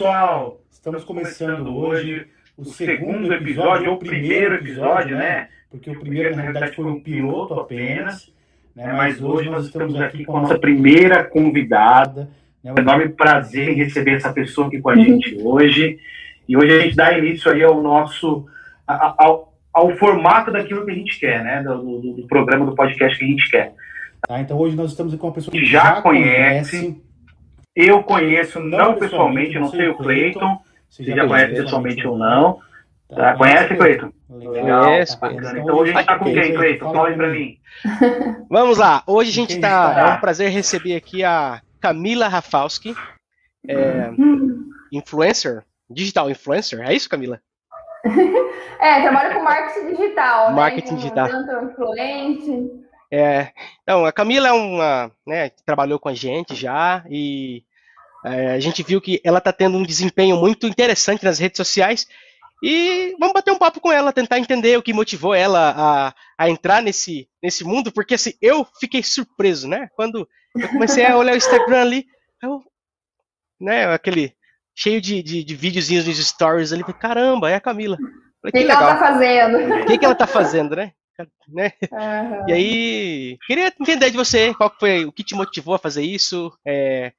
Pessoal, estamos começando hoje o segundo episódio, ou o primeiro episódio, né? Porque o primeiro na realidade foi um piloto apenas, né? Mas hoje nós estamos aqui com a nossa primeira convidada. É um enorme prazer em receber essa pessoa aqui com a gente hoje. E hoje a gente dá início aí ao nosso ao, ao formato daquilo que a gente quer, né? Do, do, do programa, do podcast que a gente quer. Tá, então hoje nós estamos com uma pessoa que já, já conhece, conhece eu conheço não pessoalmente, não sei o Cleiton, se já conhece pessoalmente ou não. Tá, conhece, Cleiton? Legal. Conhece, tá então hoje a gente está com quem, Cleiton? Fala para mim. Vamos lá, hoje a gente está. É um prazer receber aqui a Camila Rafalski, é, influencer, digital influencer. É isso, Camila? é, trabalho com marketing digital. Né? Marketing né? digital. Tanto influente. É, então, a Camila é uma, né, trabalhou com a gente já e é, a gente viu que ela está tendo um desempenho muito interessante nas redes sociais e vamos bater um papo com ela, tentar entender o que motivou ela a, a entrar nesse, nesse mundo, porque assim, eu fiquei surpreso, né? Quando eu comecei a olhar o Instagram ali, eu, né, aquele cheio de, de, de videozinhos nos stories ali, caramba, é a Camila. O que, que, que ela tá fazendo? O que, que ela tá fazendo, né? Né? Uhum. E aí, queria entender de você qual foi o que te motivou a fazer isso. É,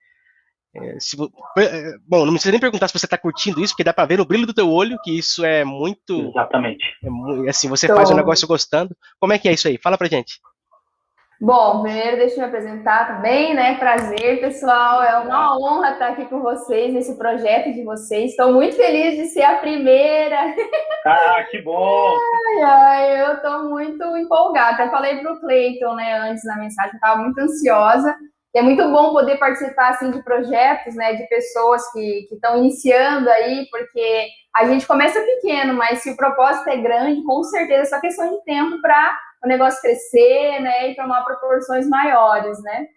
é, se, é, bom, não precisa nem perguntar se você está curtindo isso, porque dá para ver no brilho do teu olho que isso é muito. Exatamente. É, assim, você faz o negócio gostando. Como é que é isso aí? Fala pra gente. Bom, primeiro deixa eu me apresentar também, né? Prazer, pessoal. É uma honra estar aqui com vocês nesse projeto de vocês. Estou muito feliz de ser a primeira. Ah, que bom! Ai, ai, eu estou muito empolgada. Até falei para o Cleiton, né, antes na mensagem, estava muito ansiosa. E é muito bom poder participar assim de projetos, né, de pessoas que estão iniciando aí, porque a gente começa pequeno, mas se o propósito é grande, com certeza é só questão de tempo para o negócio crescer, né, e tomar proporções maiores, né.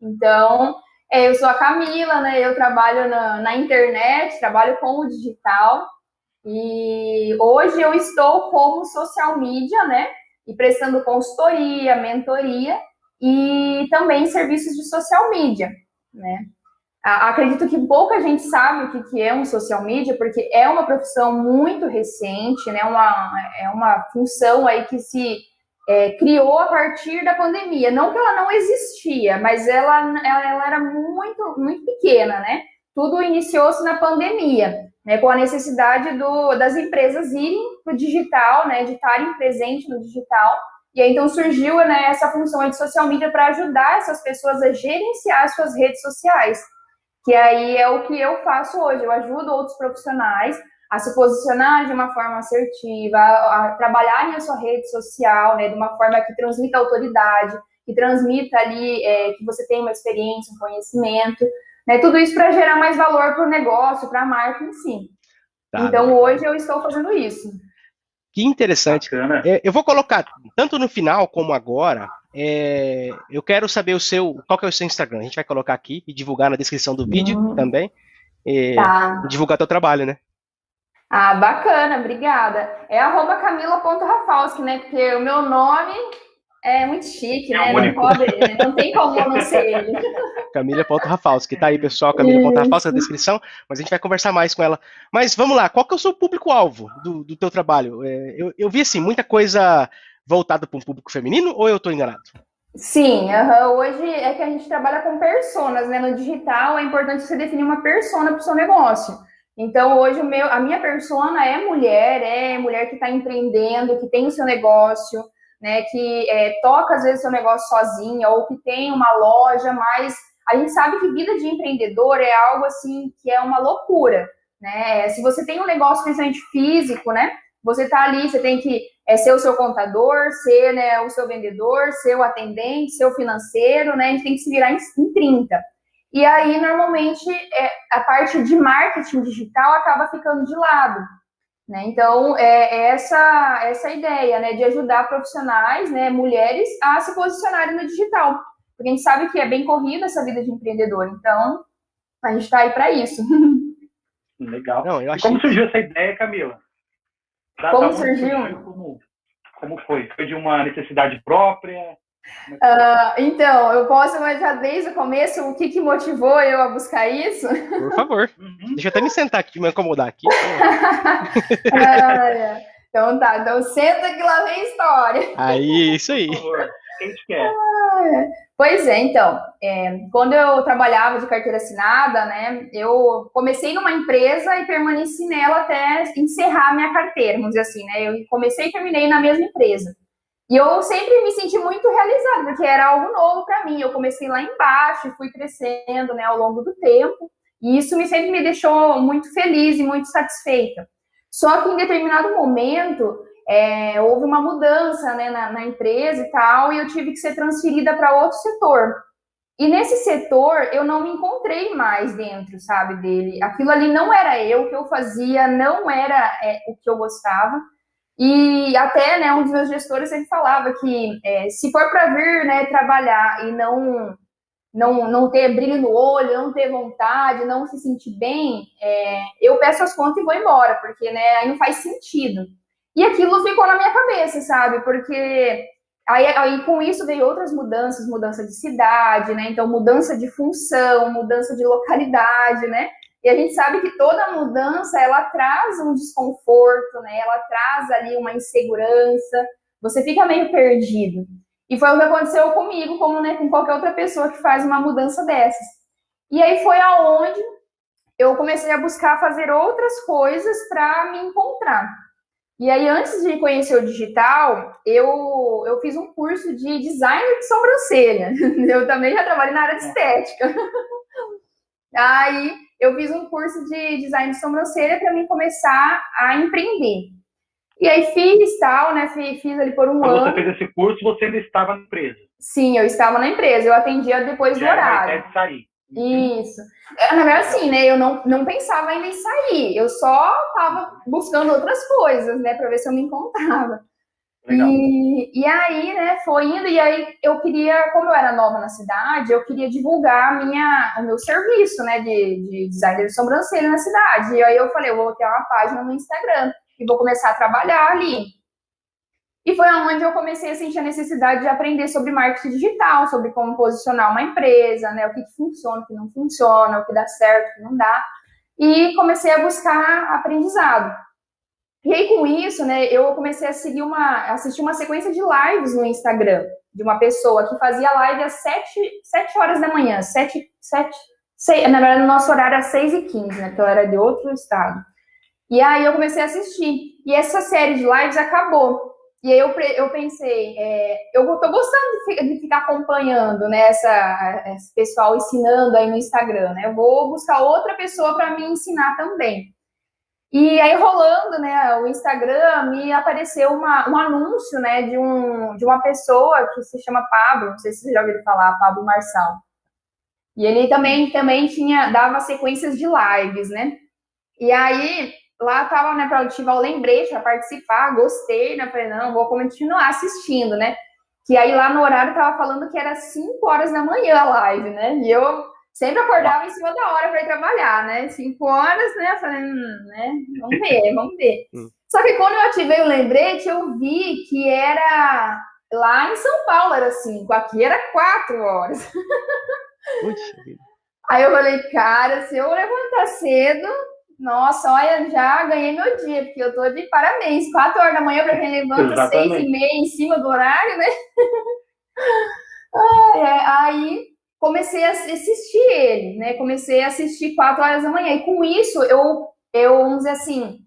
Então, é, eu sou a Camila, né, eu trabalho na, na internet, trabalho com o digital, e hoje eu estou como social media, né, e prestando consultoria, mentoria, e também serviços de social media, né. Acredito que pouca gente sabe o que é um social media, porque é uma profissão muito recente, né? Uma, é uma função aí que se é, criou a partir da pandemia. Não que ela não existia, mas ela, ela, ela era muito, muito pequena, né? Tudo iniciou-se na pandemia, né? Com a necessidade do, das empresas irem para o digital, né? De estarem presentes no digital. E aí, então, surgiu né, essa função de social media para ajudar essas pessoas a gerenciar suas redes sociais. Que aí é o que eu faço hoje. Eu ajudo outros profissionais a se posicionar de uma forma assertiva, a, a trabalhar em sua rede social, né, de uma forma que transmita autoridade, que transmita ali é, que você tem uma experiência, um conhecimento, né, tudo isso para gerar mais valor para o negócio, para a marca em si. Tá, então, hoje eu estou fazendo isso. Que interessante. É, eu vou colocar, tanto no final como agora, é, eu quero saber o seu, qual que é o seu Instagram. A gente vai colocar aqui e divulgar na descrição do vídeo uhum. também. É, tá. Divulgar teu trabalho, né? Ah, bacana, obrigada. É arroba camila.rafalski, né? Porque o meu nome é muito chique, é né? Não, pode, não tem como não ser ele. Camila.rafalski, tá aí, pessoal, Camila.rafalski na descrição, mas a gente vai conversar mais com ela. Mas vamos lá, qual que é o seu público-alvo do, do teu trabalho? É, eu, eu vi, assim, muita coisa voltada para um público feminino ou eu estou enganado? Sim, uhum. hoje é que a gente trabalha com personas, né? No digital é importante você definir uma persona para o seu negócio. Então, hoje, meu, a minha persona é mulher, é mulher que está empreendendo, que tem o seu negócio, né, que é, toca, às vezes, o seu negócio sozinha, ou que tem uma loja, mas a gente sabe que vida de empreendedor é algo, assim, que é uma loucura, né? Se você tem um negócio, principalmente físico, né, você está ali, você tem que é, ser o seu contador, ser né, o seu vendedor, ser o atendente, ser o financeiro, né, a gente tem que se virar em, em 30. E aí, normalmente, é, a parte de marketing digital acaba ficando de lado. Né? Então, é, é essa, essa ideia né, de ajudar profissionais, né, mulheres, a se posicionarem no digital. Porque a gente sabe que é bem corrida essa vida de empreendedor. Então, a gente está aí para isso. Legal. Não, achei... Como surgiu essa ideia, Camila? Da, como da surgiu? Como, como foi? Foi de uma necessidade própria? Uh, então, eu posso imaginar desde o começo o que, que motivou eu a buscar isso? Por favor. Uhum. Deixa eu até me sentar aqui, me acomodar aqui. ah, é. Então tá, então senta que lá vem história. Aí, isso aí. Por favor, quem te quer? Ah, é. Pois é, então, é, quando eu trabalhava de carteira assinada, né, eu comecei numa empresa e permaneci nela até encerrar minha carteira, vamos dizer assim, né, eu comecei e terminei na mesma empresa. E eu sempre me senti muito realizada, porque era algo novo para mim. Eu comecei lá embaixo e fui crescendo, né, ao longo do tempo. E isso me sempre me deixou muito feliz e muito satisfeita. Só que em determinado momento é, houve uma mudança né, na, na, empresa e tal, e eu tive que ser transferida para outro setor. E nesse setor eu não me encontrei mais dentro, sabe, dele. Aquilo ali não era eu, que eu fazia não era é, o que eu gostava. E até, né, um dos meus gestores sempre falava que é, se for para vir, né, trabalhar e não, não, não ter brilho no olho, não ter vontade, não se sentir bem, é, eu peço as contas e vou embora, porque, né, aí não faz sentido. E aquilo ficou na minha cabeça, sabe? Porque aí, aí com isso veio outras mudanças, mudança de cidade, né? Então, mudança de função, mudança de localidade, né? E a gente sabe que toda mudança ela traz um desconforto, né? Ela traz ali uma insegurança. Você fica meio perdido. E foi o que aconteceu comigo, como né, com qualquer outra pessoa que faz uma mudança dessas. E aí foi aonde eu comecei a buscar fazer outras coisas para me encontrar. E aí, antes de conhecer o digital, eu, eu fiz um curso de design de sobrancelha. Eu também já trabalhei na área de estética. Aí, eu fiz um curso de design de sobrancelha para mim começar a empreender. E aí fiz tal, né? Fiz, fiz ali por um Quando ano. você fez esse curso, você ainda estava na empresa? Sim, eu estava na empresa. Eu atendia depois Já do horário. É de sair. Isso. É, na verdade, assim, né? Eu não, não pensava ainda em sair. Eu só estava buscando outras coisas, né? Para ver se eu me encontrava. E, e aí, né, foi indo, e aí eu queria, como eu era nova na cidade, eu queria divulgar minha, o meu serviço, né, de, de designer de sobrancelha na cidade. E aí eu falei, eu vou ter uma página no Instagram e vou começar a trabalhar ali. E foi onde eu comecei a sentir a necessidade de aprender sobre marketing digital, sobre como posicionar uma empresa, né, o que funciona, o que não funciona, o que dá certo, o que não dá. E comecei a buscar aprendizado. E aí, com isso, né, eu comecei a seguir uma, assistir uma sequência de lives no Instagram de uma pessoa que fazia live às 7, 7 horas da manhã, 7, 7, 6, na verdade, no nosso horário às 6 e 15, né, ela era de outro estado. E aí eu comecei a assistir. E essa série de lives acabou. E aí eu, eu pensei, é, eu tô gostando de, de, ficar acompanhando, né, essa, esse pessoal ensinando aí no Instagram, né? Eu vou buscar outra pessoa para me ensinar também. E aí, rolando, né, o Instagram, me apareceu uma, um anúncio, né, de, um, de uma pessoa que se chama Pablo, não sei se vocês já ouviram falar, Pablo Marçal. E ele também, também tinha, dava sequências de lives, né? E aí, lá tava, né, para ativar o lembrete, para participar, gostei, né? Falei, não, vou continuar assistindo, né? Que aí lá no horário tava falando que era 5 horas da manhã a live, né? E eu sempre acordava em cima da hora para ir trabalhar, né? Cinco horas, né? Falei, hum, né? Vamos ver, vamos ver. Hum. Só que quando eu ativei o lembrete, eu vi que era lá em São Paulo era cinco, aqui era quatro horas. Puxa Aí eu falei, cara, se eu levantar cedo, nossa, olha, já ganhei meu dia, porque eu tô de parabéns. Quatro horas da manhã para quem levanta Exatamente. seis e meia em cima do horário, né? aí comecei a assistir ele, né? Comecei a assistir quatro horas da manhã. E com isso, eu, eu vamos dizer assim,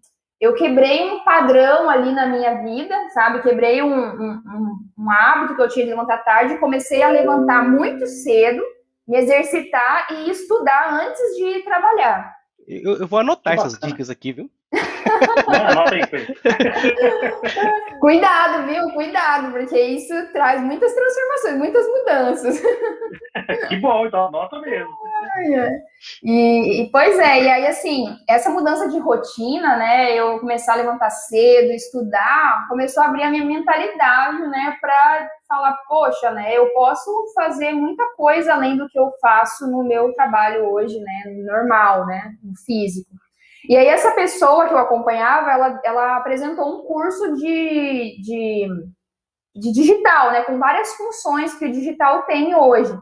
eu quebrei um padrão ali na minha vida, sabe? Quebrei um, um, um, um hábito que eu tinha de levantar tarde. Comecei a levantar muito cedo, me exercitar e estudar antes de ir trabalhar. Eu, eu vou anotar essas dicas aqui, viu? Cuidado, viu? Cuidado, porque isso traz muitas transformações, muitas mudanças. que bom, então anota mesmo. E, e, pois é, e aí assim, essa mudança de rotina, né? Eu começar a levantar cedo, estudar, começou a abrir a minha mentalidade, né? Para falar, poxa, né? Eu posso fazer muita coisa além do que eu faço no meu trabalho hoje, né? Normal, né? No físico. E aí essa pessoa que eu acompanhava, ela, ela apresentou um curso de, de, de digital, né? Com várias funções que o digital tem hoje.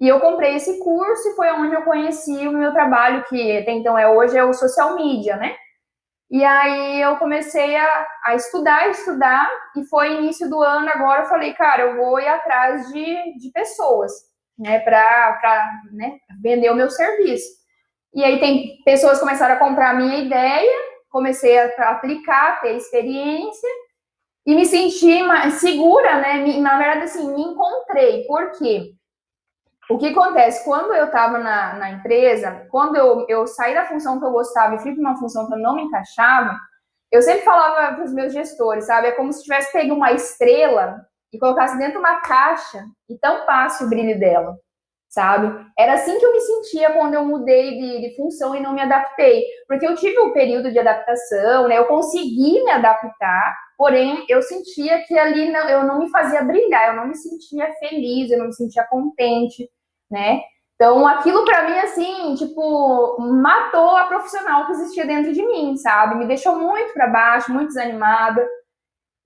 E eu comprei esse curso e foi onde eu conheci o meu trabalho, que até então é hoje, é o social media, né? E aí eu comecei a, a estudar, estudar, e foi início do ano agora, eu falei, cara, eu vou ir atrás de, de pessoas, né, para né, vender o meu serviço. E aí tem pessoas começaram a comprar a minha ideia, comecei a aplicar, ter experiência, e me senti segura, né, na verdade, assim, me encontrei, por quê? O que acontece? Quando eu estava na, na, empresa, quando eu, eu saí da função que eu gostava e fui para uma função que eu não me encaixava, eu sempre falava para os meus gestores, sabe? É como se tivesse pego uma estrela e colocasse dentro de uma caixa e tampasse o brilho dela, sabe? Era assim que eu me sentia quando eu mudei de, de função e não me adaptei. Porque eu tive um período de adaptação, né? Eu consegui me adaptar, porém eu sentia que ali não, eu não me fazia brilhar, eu não me sentia feliz, eu não me sentia contente né? Então, aquilo para mim, assim, tipo, matou a profissional que existia dentro de mim, sabe? Me deixou muito para baixo, muito desanimada.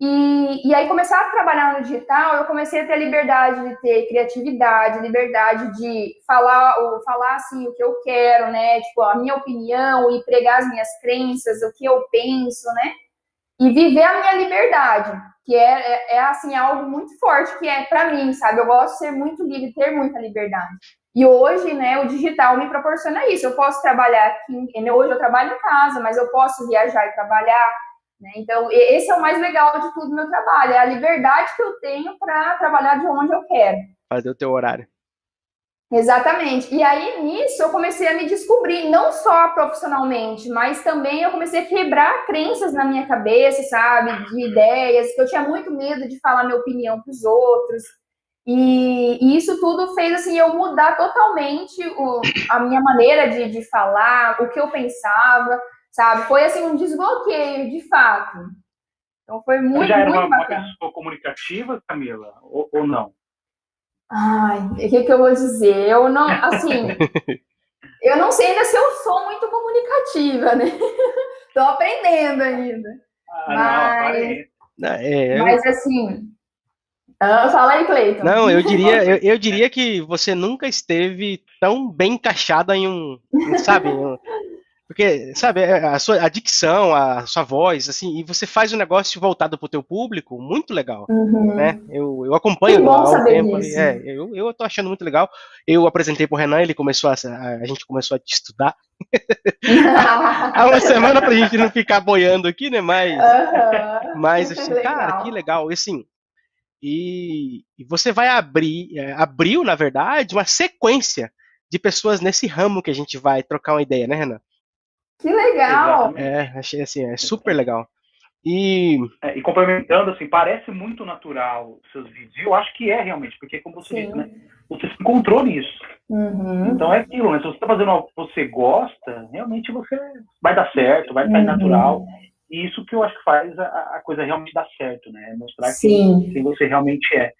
E, e aí, começar a trabalhar no digital, eu comecei a ter a liberdade de ter criatividade, liberdade de falar, ou falar assim, o que eu quero, né? Tipo, a minha opinião e pregar as minhas crenças, o que eu penso, né? E viver a minha liberdade, que é, é, é assim, algo muito forte que é para mim, sabe? Eu gosto de ser muito livre, ter muita liberdade. E hoje, né, o digital me proporciona isso. Eu posso trabalhar aqui, hoje eu trabalho em casa, mas eu posso viajar e trabalhar. Né? Então, esse é o mais legal de tudo no meu trabalho, é a liberdade que eu tenho para trabalhar de onde eu quero. Fazer o teu horário. Exatamente. E aí, nisso, eu comecei a me descobrir, não só profissionalmente, mas também eu comecei a quebrar crenças na minha cabeça, sabe? De ideias, que eu tinha muito medo de falar minha opinião para os outros. E, e, isso tudo fez, assim, eu mudar totalmente o, a minha maneira de, de falar, o que eu pensava, sabe? Foi, assim, um desbloqueio, de fato. Então, foi muito, Você já era uma, uma, pessoa comunicativa, Camila, ou, ou não? Ai, o que, que eu vou dizer? Eu não, assim, eu não sei ainda se eu sou muito comunicativa, né? Tô aprendendo ainda. Ah, mas, não, é, eu... mas assim, ah, fala aí, Cleiton. Não, eu diria, eu, eu, diria que você nunca esteve tão bem encaixada em um, sabe, um, porque, sabe, é, a sua a dicção, a sua voz, assim, e você faz um negócio voltado para o teu público, muito legal, uhum. né? Eu, eu acompanho há um tempo, é, eu, eu tô achando muito legal. Eu apresentei pro Renan, ele começou a, a gente começou a te estudar. há uma semana pra gente não ficar boiando aqui, né? Mas, uhum. mas assim, cara, que legal. E assim, e, e você vai abrir, é, abriu, na verdade, uma sequência de pessoas nesse ramo que a gente vai trocar uma ideia, né, Renan? Que legal! É, achei assim, é super legal. E... É, e complementando, assim, parece muito natural os seus vídeos. E eu acho que é realmente, porque como você Sim. disse, né? Você se encontrou nisso. Uhum. Então é aquilo, né? Se você está fazendo algo que você gosta, realmente você vai dar certo, vai sair uhum. natural. E isso que eu acho que faz a, a coisa realmente dar certo, né? Mostrar Sim. que, quem você realmente é.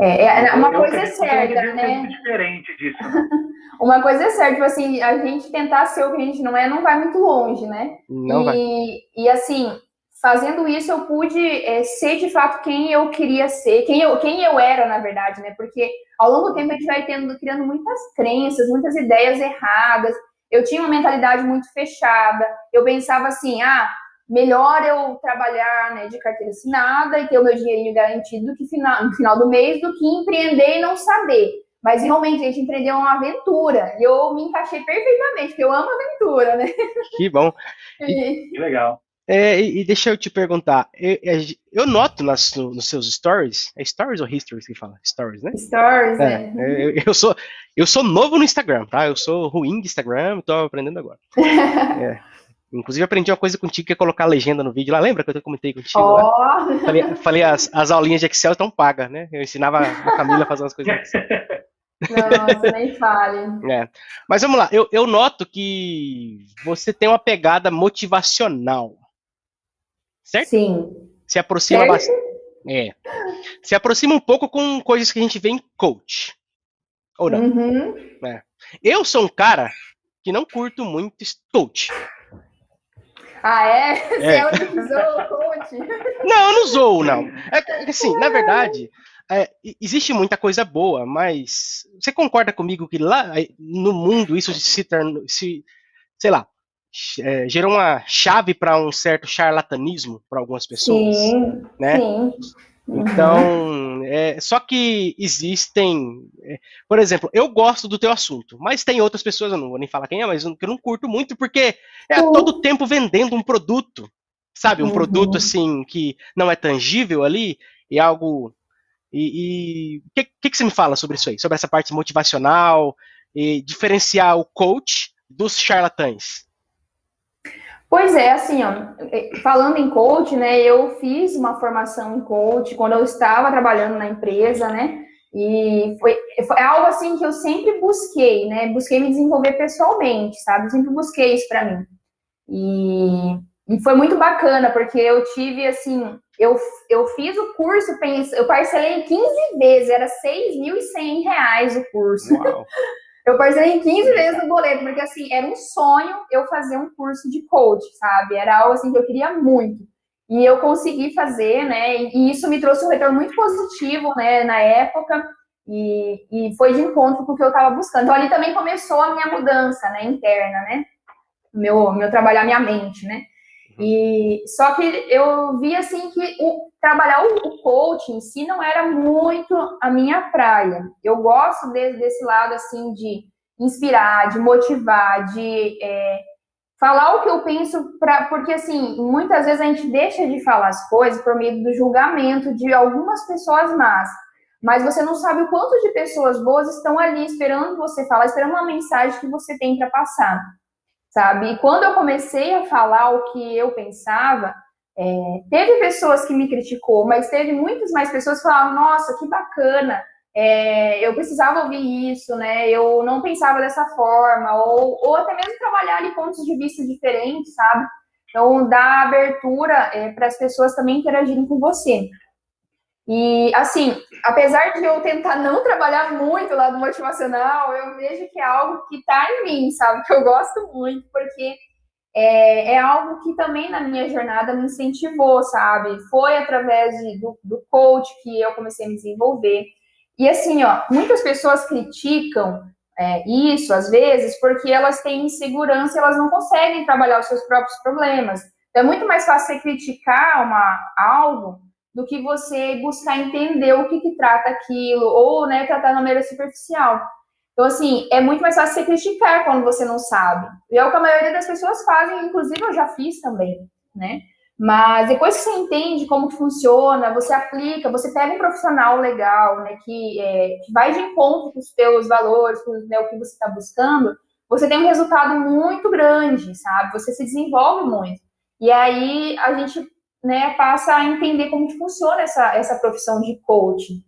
É, é uma eu, coisa é certa, né? diferente disso. Né? uma coisa é certa, tipo assim, a gente tentar ser o que a gente não é não vai muito longe, né? Não e, vai. E assim, fazendo isso eu pude é, ser de fato quem eu queria ser, quem eu, quem eu era, na verdade, né? Porque ao longo do tempo a gente vai tendo, criando muitas crenças, muitas ideias erradas. Eu tinha uma mentalidade muito fechada. Eu pensava assim, ah, melhor eu trabalhar né, de carteira assinada e ter o meu dinheirinho garantido que final, no final do mês do que empreender e não saber. Mas realmente, a gente empreender é uma aventura. E eu me encaixei perfeitamente, porque eu amo aventura, né? Que bom. E, que legal. É, e, e, deixa eu te perguntar, eu, eu noto nas, nos seus stories, é stories ou histories que fala? Stories, né? Stories, é. é. Eu, eu, sou, eu sou novo no Instagram, tá? Eu sou ruim de Instagram, tô aprendendo agora. é. Inclusive, aprendi uma coisa contigo que é colocar legenda no vídeo lá. Lembra que eu comentei contigo? Oh. Falei, falei as, as, aulinhas de Excel estão pagas, né? Eu ensinava a Camila a fazer umas coisas. Nossa, nem fale. É. Mas vamos lá, eu, eu noto que você tem uma pegada motivacional. Certo? Sim. Se aproxima bastante. É. Se aproxima um pouco com coisas que a gente vê em coach. Ou não? Uhum. É. Eu sou um cara que não curto muito coach. Ah, é? Você é, é o que zoa coach? Não, eu não zoo, não. É, assim, na verdade, é, existe muita coisa boa, mas você concorda comigo que lá no mundo isso se tornou, se, sei lá, é, gerou uma chave para um certo charlatanismo para algumas pessoas, sim, né? Sim. Então, é, só que existem, é, por exemplo, eu gosto do teu assunto, mas tem outras pessoas, eu não vou nem falar quem é, mas que eu não curto muito porque é uhum. todo tempo vendendo um produto, sabe, um uhum. produto assim que não é tangível ali e algo e o que, que, que, você me fala sobre isso aí, sobre essa parte motivacional e diferenciar o coach dos charlatães? Pois é, assim, ó, é, falando em coach, né, eu fiz uma formação em coach quando eu estava trabalhando na empresa, né, e foi, foi algo assim que eu sempre busquei, né, busquei me desenvolver pessoalmente, sabe, sempre busquei isso para mim. E, e, foi muito bacana, porque eu tive, assim, eu, eu fiz o curso, eu parcelei 15 vezes, era 6.100 reais o curso. Eu parcelei em 15 vezes no boleto, porque assim, era um sonho eu fazer um curso de coach, sabe? Era algo assim que eu queria muito. E eu consegui fazer, né? E isso me trouxe um retorno muito positivo, né, na época. E, e foi de encontro com o que eu estava buscando. Então ali também começou a minha mudança, né, interna, né? Meu, meu trabalhar minha mente, né? E só que eu vi assim que o, trabalhar o, o coaching em si não era muito a minha praia. Eu gosto de, desse lado assim de inspirar, de motivar, de é, falar o que eu penso, pra, porque assim, muitas vezes a gente deixa de falar as coisas por medo do julgamento de algumas pessoas más. Mas você não sabe o quanto de pessoas boas estão ali esperando você falar, esperando uma mensagem que você tem para passar sabe? E quando eu comecei a falar o que eu pensava, é, teve pessoas que me criticou, mas teve muitas mais pessoas que falaram, nossa, que bacana, é, eu precisava ouvir isso, né? Eu não pensava dessa forma, ou, ou até mesmo trabalhar ali pontos de vista diferentes, sabe? Então, dar abertura é, para as pessoas também interagirem com você. E, assim, apesar de eu tentar não trabalhar muito lá do motivacional, eu vejo que é algo que está em mim, sabe? Que eu gosto muito, porque é, é, algo que também na minha jornada me incentivou, sabe? Foi através de, do, do coach que eu comecei a me desenvolver. E, assim, ó, muitas pessoas criticam é, isso, às vezes, porque elas têm insegurança elas não conseguem trabalhar os seus próprios problemas. Então, é muito mais fácil você criticar uma, algo do que você buscar entender o que, que trata aquilo, ou né, tratar de maneira superficial. Então, assim, é muito mais fácil você criticar quando você não sabe. E é o que a maioria das pessoas fazem, inclusive eu já fiz também, né? Mas depois que você entende como funciona, você aplica, você pega um profissional legal, né, que, é, que vai de encontro com os seus valores, com né, o que você está buscando, você tem um resultado muito grande, sabe? Você se desenvolve muito. E aí a gente né, passa a entender como que funciona essa, essa profissão de coaching.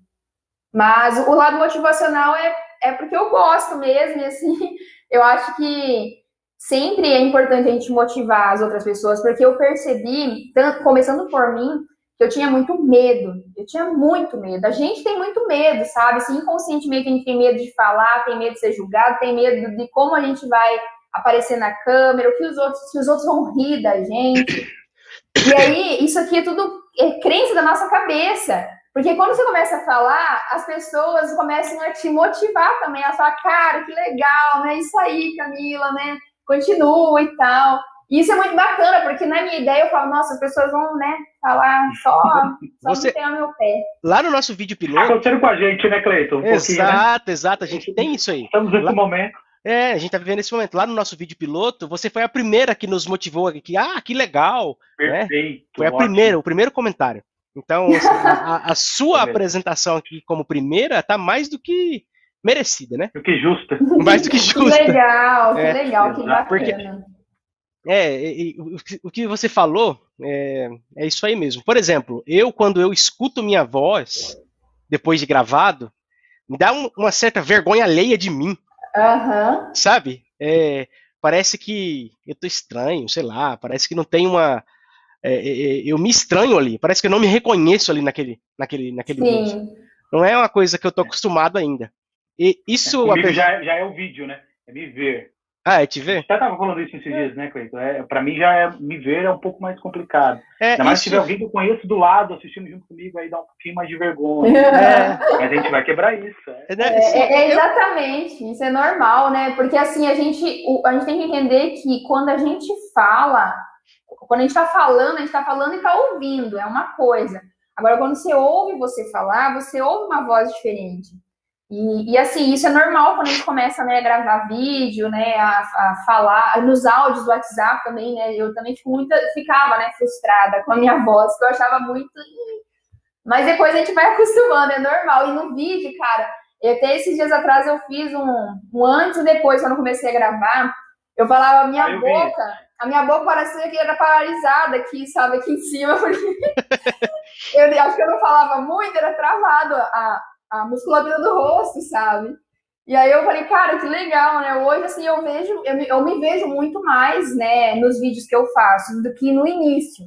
Mas o lado motivacional é, é porque eu gosto mesmo, e assim, eu acho que sempre é importante a gente motivar as outras pessoas, porque eu percebi, começando por mim, que eu tinha muito medo. Eu tinha muito medo. A gente tem muito medo, sabe? Assim, inconscientemente a gente tem medo de falar, tem medo de ser julgado, tem medo de como a gente vai aparecer na câmera, o que os outros, se os outros vão rir da gente. E aí, isso aqui é tudo é crença da nossa cabeça. Porque quando você começa a falar, as pessoas começam a te motivar também, a falar, cara, que legal, né? Isso aí, Camila, né? Continua e tal. E isso é muito bacana, porque na minha ideia eu falo, nossa, as pessoas vão, né, falar só, só Você... tem ao meu pé. Lá no nosso vídeo piloto. Tá acontecendo com a gente, né, Cleiton? Um né? exato, né? exato. A gente tem isso aí. Estamos nesse Lá... momento. É, a gente tá vivendo esse momento. Lá no nosso vídeo piloto, você foi a primeira que nos motivou aqui. Ah, que legal! Né? Perfeito. Né? Foi a primeira, o primeiro comentário. Então, assim, a, a, sua apresentação aqui como primeira tá mais do que merecida, né? Do que justa. Mais do que justa. Que legal, que é, legal, que bacana. Porque, é, o que você falou é, é isso aí mesmo. Por exemplo, eu, quando eu escuto minha voz, depois de gravado, me dá um, uma certa vergonha alheia de mim. Uhum. Sabe? É, parece que eu tô estranho, sei lá, parece que não tem uma. É, é, é eu me estranho ali, parece que eu não me reconheço ali naquele, naquele, naquele vídeo. Não é uma coisa que eu tô acostumado ainda. E isso. É, já, já é o vídeo, né? É me ver. Ah, é te ver? Já tava falando isso esses dias, né, Cleiton? É, pra mim já é, me ver é um pouco mais complicado. É, Ainda mais isso... se tiver alguém que eu conheço do lado assistindo junto comigo, aí dá um pouquinho mais de vergonha. É. Mas a gente vai quebrar isso. É. Né, é, é, é, exatamente, isso é normal, né? Porque assim, a gente, a gente tem que entender que quando a gente fala, quando a gente tá falando, a gente tá falando e tá ouvindo, é uma coisa. Agora, quando você ouve você falar, você ouve uma voz diferente. E, e, assim, isso é normal quando a gente começa né, a gravar vídeo, né, a, a, falar, nos áudios do WhatsApp também, né, eu também fico muito, ficava, né, frustrada com a minha voz, que eu achava muito... Mas depois a gente vai acostumando, é normal. E no vídeo, cara, até esses dias atrás eu fiz um, um antes e depois, quando eu comecei a gravar, eu falava, a minha boca, a minha boca parecia que era paralisada aqui, sabe, aqui em cima, porque eu acho que eu não falava muito, era travado a a musculatura do rosto, sabe? E aí eu falei, cara, que legal, né? Hoje, assim, eu vejo, eu me, eu me vejo muito mais, né, nos vídeos que eu faço do que no início.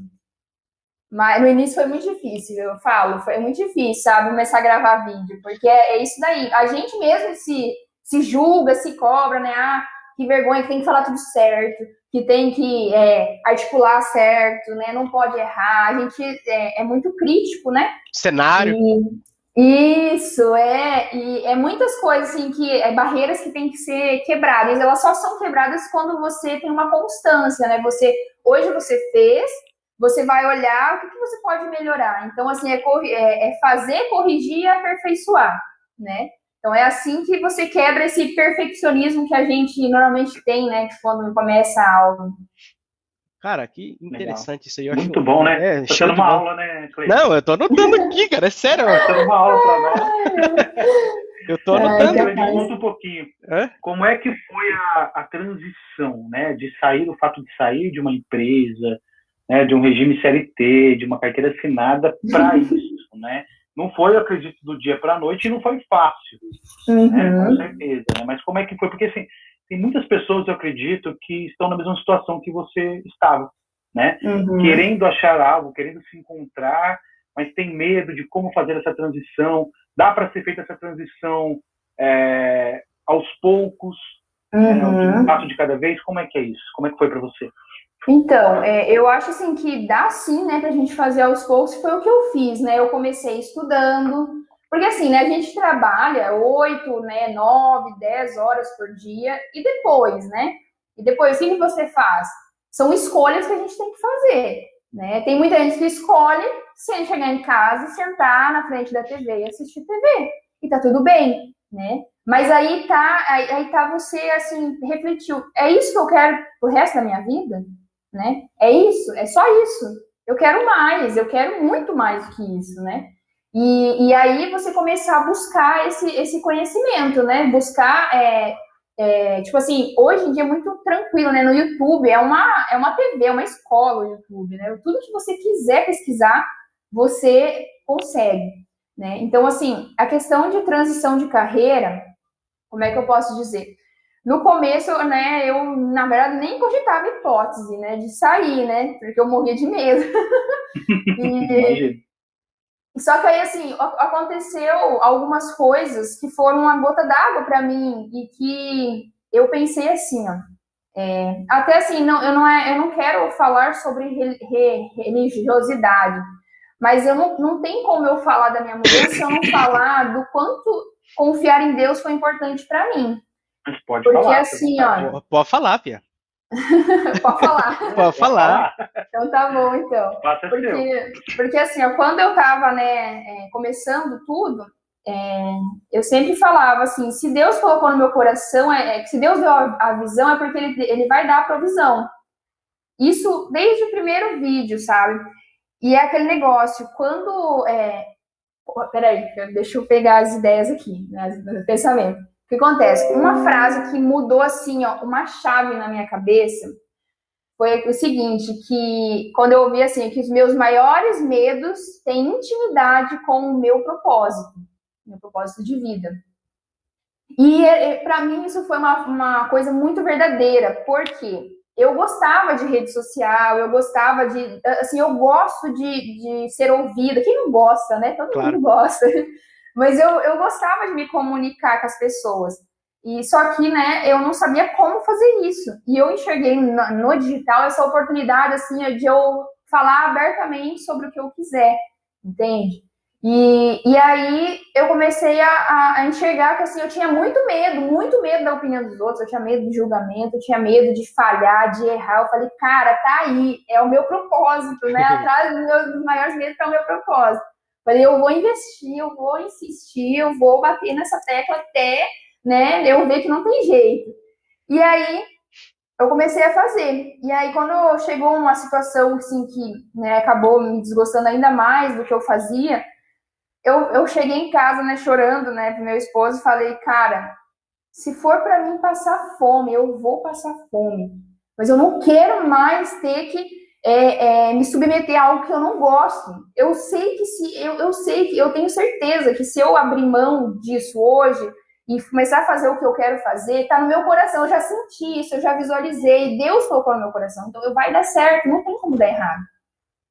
Mas no início foi muito difícil, eu falo, foi muito difícil, sabe, começar a gravar vídeo, porque é, é isso daí. A gente mesmo se, se julga, se cobra, né? Ah, que vergonha, que tem que falar tudo certo, que tem que é, articular certo, né? Não pode errar. A gente é, é muito crítico, né? Cenário. E, isso, é, e é muitas coisas assim que é barreiras que têm que ser quebradas. Elas só são quebradas quando você tem uma constância, né? Você hoje você fez, você vai olhar o que, que você pode melhorar. Então, assim, é, é, é fazer, corrigir e aperfeiçoar, né? Então é assim que você quebra esse perfeccionismo que a gente normalmente tem, né? Quando começa algo. Cara, que interessante Legal. isso aí. Eu Muito acho... bom, né? É, tá uma aula, né, Cleiton? Não, eu tô anotando aqui, cara, é sério. Tá uma aula pra nós. Eu tô anotando. É, me conta um pouquinho. É? Como é que foi a, a, transição, né? De sair, o fato de sair de uma empresa, né, de um regime CLT, de uma carteira assinada para isso, né? Não foi, eu acredito, do dia para a noite e não foi fácil, uhum. né, com certeza. Né? Mas como é que foi? Porque assim, tem muitas pessoas, eu acredito, que estão na mesma situação que você estava, né? Uhum. Querendo achar algo, querendo se encontrar, mas tem medo de como fazer essa transição. Dá para ser feita essa transição é, aos poucos, né? uhum. um passo de cada vez? Como é que é isso? Como é que foi para você? Então, é, eu acho assim que dá sim, né, para a gente fazer aos poucos. Foi o que eu fiz, né? Eu comecei estudando, porque assim, né, a gente trabalha oito, né, nove, dez horas por dia, e depois, né? E depois, o que você faz? São escolhas que a gente tem que fazer, né? Tem muita gente que escolhe sem chegar em casa sentar na frente da TV e assistir TV. E tá tudo bem, né? Mas aí tá, aí, aí tá você, assim, refletiu. É isso que eu quero pro resto da minha vida? Né? É isso? É só isso? Eu quero mais, eu quero muito mais do que isso, né? E, e aí você começar a buscar esse, esse conhecimento, né? Buscar, é, é, tipo assim, hoje em dia é muito tranquilo, né? No YouTube é uma, é uma TV, é uma escola o YouTube, né? Tudo que você quiser pesquisar, você consegue, né? Então, assim, a questão de transição de carreira, como é que eu posso dizer? No começo, né, eu, na verdade, nem cogitava hipótese, né, de sair, né, porque eu morria de medo. e, só que aí, assim, aconteceu algumas coisas que foram uma gota d'água para mim e que eu pensei assim, ó. É, até assim, não, eu, não é, eu não quero falar sobre re, re, religiosidade, mas eu não, não tem como eu falar da minha mudança se eu não falar do quanto confiar em Deus foi importante para mim. Mas pode Porque falar, assim, ó. Pode falar, Pia. Pode falar. Pode falar. Então tá bom, então. Porque, porque assim, ó, quando eu tava, né, é, começando tudo, é, eu sempre falava assim, se Deus colocou no meu coração, é, é se Deus deu a, a, visão, é porque ele, ele vai dar a provisão. Isso desde o primeiro vídeo, sabe? E é aquele negócio, quando. É... Peraí, deixa eu pegar as ideias aqui, né, os pensamentos que acontece? Uma frase que mudou assim, ó, uma chave na minha cabeça foi o seguinte, que quando eu ouvi assim, que os meus maiores medos têm intimidade com o meu propósito, meu propósito de vida. E para mim isso foi uma, uma coisa muito verdadeira, porque eu gostava de rede social, eu gostava de, assim, eu gosto de, de ser ouvida. Quem não gosta, né? Todo claro. mundo gosta. Mas eu, eu gostava de me comunicar com as pessoas. E só que, né, eu não sabia como fazer isso. E eu enxerguei no, no digital essa oportunidade, assim, de eu falar abertamente sobre o que eu quiser, entende? E, e aí eu comecei a, a, enxergar que assim, eu tinha muito medo, muito medo da opinião dos outros, eu tinha medo de julgamento, eu tinha medo de falhar, de errar. Eu falei, cara, tá aí, é o meu propósito, né? Atrás dos meus maiores medos é o meu propósito. Falei, eu vou investir, eu vou insistir, eu vou bater nessa tecla até né, eu ver que não tem jeito. E aí eu comecei a fazer. E aí, quando chegou uma situação assim, que né, acabou me desgostando ainda mais do que eu fazia, eu, eu cheguei em casa, né, chorando, né, pro meu esposo e falei, cara, se for para mim passar fome, eu vou passar fome. Mas eu não quero mais ter que é, é, me submeter a algo que eu não gosto. Eu sei que se eu, eu sei que eu tenho certeza que se eu abrir mão disso hoje e começar a fazer o que eu quero fazer, tá no meu coração. Eu já senti isso, eu já visualizei. Deus colocou no meu coração. Então vai dar certo, não tem como dar errado.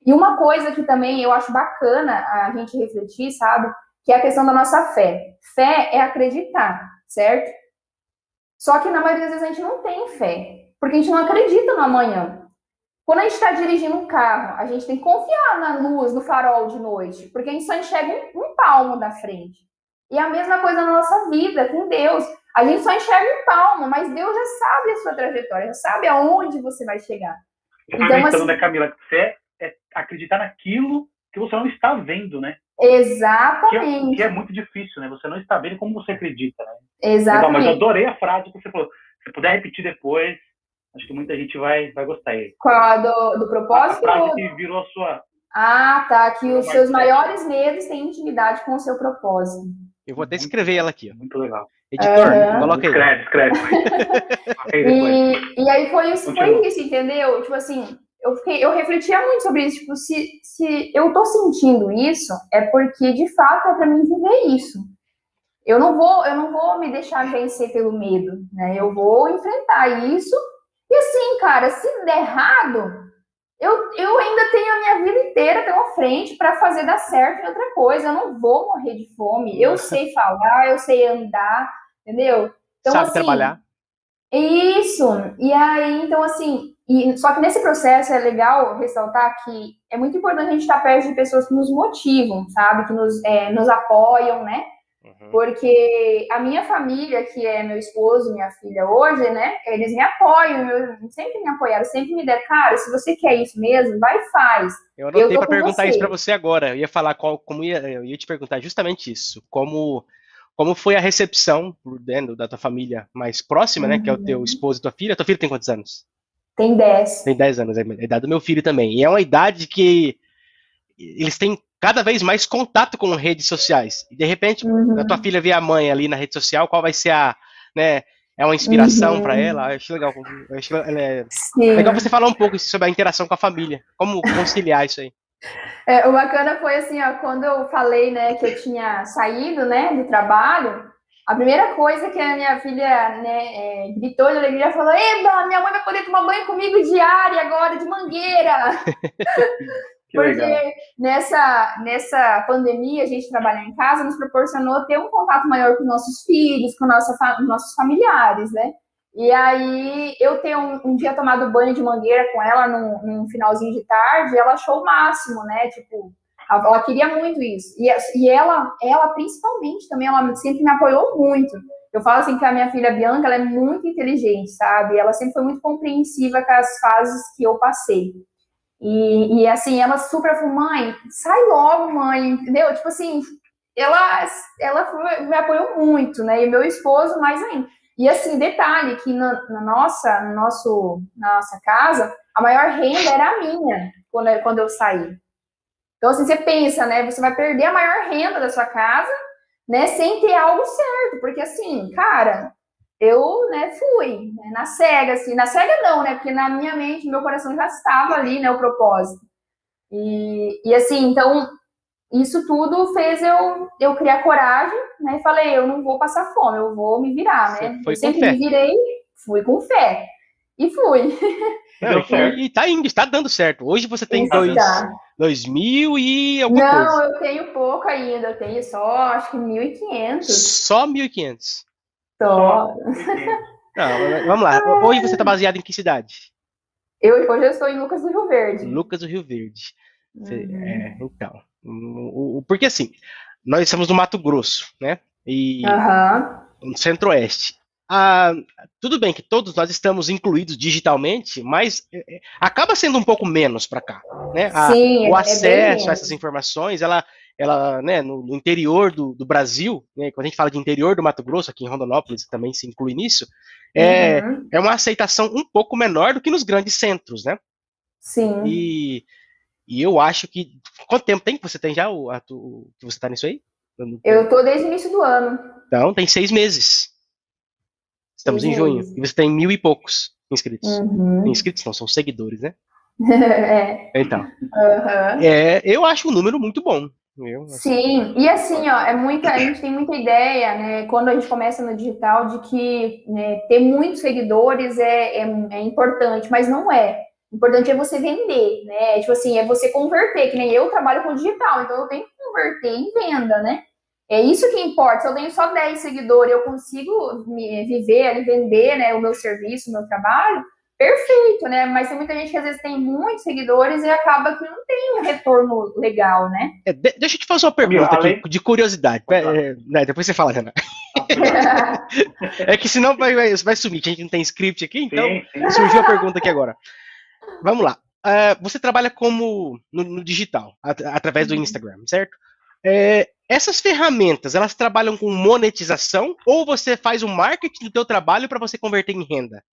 E uma coisa que também eu acho bacana a gente refletir, sabe? Que é a questão da nossa fé. Fé é acreditar, certo? Só que na maioria das vezes a gente não tem fé, porque a gente não acredita no amanhã. Quando a gente está dirigindo um carro, a gente tem que confiar na luz, no farol de noite, porque a gente só enxerga um, um palmo da frente. E a mesma coisa na nossa vida, com Deus. A gente só enxerga um palmo, mas Deus já sabe a sua trajetória, já sabe aonde você vai chegar. Então, assim, né, Camila? Fé é acreditar naquilo que você não está vendo, né? Exatamente. Que é, que é, muito difícil, né? Você não está vendo como você acredita, né? Exatamente. mas eu adorei a frase que você falou. Se puder repetir depois, acho que muita gente vai, vai gostar. Aí. Qual a do, do propósito? A frase que virou a sua... Ah, tá. Que os seus maiores medos têm intimidade com o seu propósito. Eu vou até escrever ela aqui. Ó. Muito legal. Editor, uhum. coloca aí. Escreve, escreve. e, e aí foi isso, foi isso, entendeu? Tipo assim, eu, fiquei, eu refletia muito sobre isso. Tipo, se, se eu tô sentindo isso, é porque de fato é para mim viver isso. Eu não vou, eu não vou me deixar vencer pelo medo, né? Eu vou enfrentar isso. Cara, se der errado, eu, eu ainda tenho a minha vida inteira pela frente para fazer dar certo em outra coisa. Eu não vou morrer de fome. Eu sei falar, eu sei andar, entendeu? Então, Sabe assim, trabalhar. Isso. E aí, então, assim, e, só que nesse processo é legal ressaltar que é muito importante a gente estar perto de pessoas que nos motivam, sabe? Que nos, é, nos apoiam, né? Uhum. Porque a minha família, que é meu esposo, minha filha hoje, né? Eles me apoiam, eu, sempre me apoiaram, sempre me deram, cara, se você quer isso mesmo, vai e faz. Eu anotei para perguntar você. isso para você agora. Eu ia falar qual, como ia, eu ia te perguntar justamente isso. Como como foi a recepção dentro da tua família mais próxima, uhum. né? Que é o teu uhum. esposo e tua filha. Tua filha tem quantos anos? Tem 10. Tem 10 anos, é a idade do meu filho também. E é uma idade que eles têm cada vez mais contato com redes sociais. E de repente, uhum. a tua filha vê a mãe ali na rede social, qual vai ser a, né, é uma inspiração uhum. para ela. Eu acho legal. Eu acho é legal você falar um pouco sobre a interação com a família. Como conciliar isso aí? É, o bacana foi assim, ó, quando eu falei, né, que eu tinha saído, né, do trabalho, a primeira coisa que a minha filha, né, é, gritou de alegria, falou, Eba, minha mãe vai poder tomar banho comigo diária agora, de mangueira. Porque nessa, nessa pandemia, a gente trabalhar em casa nos proporcionou ter um contato maior com nossos filhos, com nossa, nossos familiares, né? E aí, eu ter um, um, dia tomado banho de mangueira com ela num, num, finalzinho de tarde, ela achou o máximo, né? Tipo, ela, ela queria muito isso. E, e ela, ela, principalmente, também, ela sempre me apoiou muito. Eu falo assim que a minha filha Bianca, ela é muito inteligente, sabe? Ela sempre foi muito compreensiva com as fases que eu passei. E, e assim, ela super falou, mãe, sai logo, mãe, entendeu? Tipo assim, ela, ela me apoiou muito, né? E meu esposo mais ainda. E assim, detalhe, que na, na, nossa, no nosso, na nossa casa, a maior renda era a minha quando, quando eu saí. Então, assim, você pensa, né? Você vai perder a maior renda da sua casa, né? Sem ter algo certo. Porque assim, cara, eu, né, fui, né, na cega, assim, na cega não, né, porque na minha mente, meu coração já estava ali, né, o propósito. E, e assim, então, isso tudo fez eu, eu criar coragem, né, e falei, eu não vou passar fome, eu vou me virar, né. Foi eu sempre fé. me virei, fui com fé, e fui. Não, e, e tá indo, está dando certo. Hoje você tem dois, dois mil e alguma não, coisa. Não, eu tenho pouco ainda, eu tenho só, acho que 1.500. Só 1.500. Tô. Não, vamos lá. Hoje você está baseado em que cidade? Eu hoje eu estou em Lucas do Rio Verde. Lucas do Rio Verde. Uhum. é, então, o, o, porque assim, nós estamos no Mato Grosso, né? E uhum. no Centro-Oeste. Ah, tudo bem que todos nós estamos incluídos digitalmente, mas é, é acaba sendo um pouco menos para cá, né? A, Sim, o é acesso a essas informações, ela, ela, né, no, no interior do, do Brasil, né, quando a gente fala de interior do Mato Grosso, aqui em Rondonópolis também se inclui nisso, é, uhum. é uma aceitação um pouco menor do que nos grandes centros, né? Sim. E, e eu acho que. Quanto tempo tem que você tem já o, a, o que você está nisso aí? Eu tô desde o início do ano. Então, tem seis meses. Estamos seis em junho. Meses. E você tem mil e poucos inscritos. Uhum. Inscritos não, são seguidores, né? é. Então. Uhum. É, eu acho um número muito bom. Eu, assim. Sim, e assim, ó, é muita, a gente tem muita ideia, né, quando a gente começa no digital, de que né, ter muitos seguidores é, é, é, importante, mas não é. O importante é você vender, né? Tipo assim, é você converter, que nem eu trabalho com digital, então eu tenho que converter em venda, né? É isso que importa. Se eu tenho só 10 seguidores, eu consigo me viver vender né, o meu serviço, o meu trabalho, perfeito, né? Mas tem muita gente que às vezes tem muitos seguidores e acaba que não tem um retorno legal, né? É, de, deixa eu te fazer uma pergunta aqui, de curiosidade. É, né, depois você fala, Renan. é que senão vai, vai, vai sumir, a gente não tem script aqui, então sim, sim. surgiu a pergunta aqui agora. Vamos lá. Uh, você trabalha como no, no digital, at, através do uhum. Instagram, certo? É, essas ferramentas, elas trabalham com monetização ou você faz o marketing do teu trabalho para você converter em renda?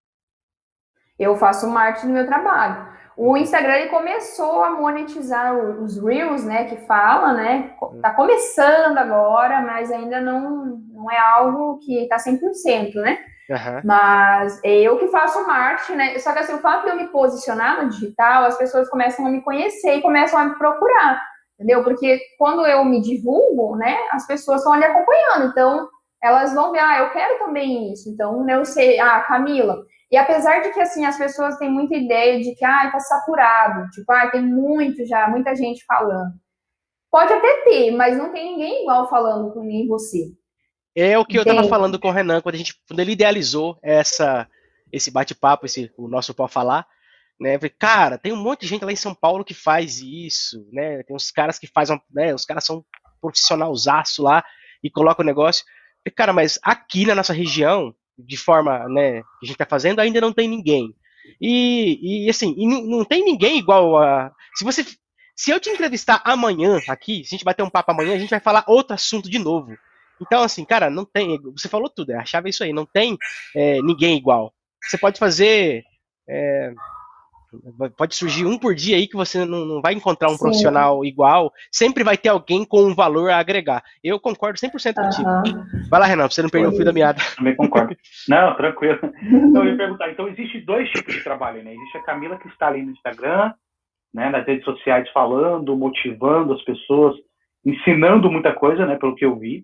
Eu faço marketing no meu trabalho. O Instagram ele começou a monetizar os Reels, né, que fala, né? Tá começando agora, mas ainda não, não é algo que tá 100%, né? Uhum. Mas eu que faço marketing, né? Só que assim, o fato de eu me posicionar no digital, as pessoas começam a me conhecer e começam a me procurar, entendeu? Porque quando eu me divulgo, né, as pessoas estão ali acompanhando. Então, elas vão ver, ah, eu quero também isso. Então, né, eu sei, ah, Camila, e apesar de que, assim, as pessoas têm muita ideia de que, ah, tá saturado, tipo, ah, tem muito já, muita gente falando. Pode até ter, mas não tem ninguém igual falando com nem você. É o que Entende? eu tava falando com o Renan, quando, a gente, quando ele idealizou essa, esse bate-papo, esse, o nosso Pó Falar, né? Falei, cara, tem um monte de gente lá em São Paulo que faz isso, né? Tem uns caras que fazem, né? Os caras são profissionalzaço lá e colocam o negócio. Falei, cara, mas aqui na nossa região, de forma né, que a gente está fazendo, ainda não tem ninguém. E, e assim, e não, tem ninguém igual a. Se você. Se eu te entrevistar amanhã aqui, se a gente bater um papo amanhã, a gente vai falar outro assunto de novo. Então, assim, cara, não tem. Você falou tudo, a chave é isso aí, não tem é, ninguém igual. Você pode fazer. É, Pode surgir um por dia aí que você não, não vai encontrar um Sim. profissional igual. Sempre vai ter alguém com um valor a agregar. Eu concordo 100% contigo. Uhum. Vai lá, Renan, pra você não perder o fio da meada. Também concordo. Não, tranquilo. Então, eu ia perguntar. Então, existe dois tipos de trabalho, né? Existe a Camila que está ali no Instagram, né, nas redes sociais, falando, motivando as pessoas, ensinando muita coisa, né, pelo que eu vi.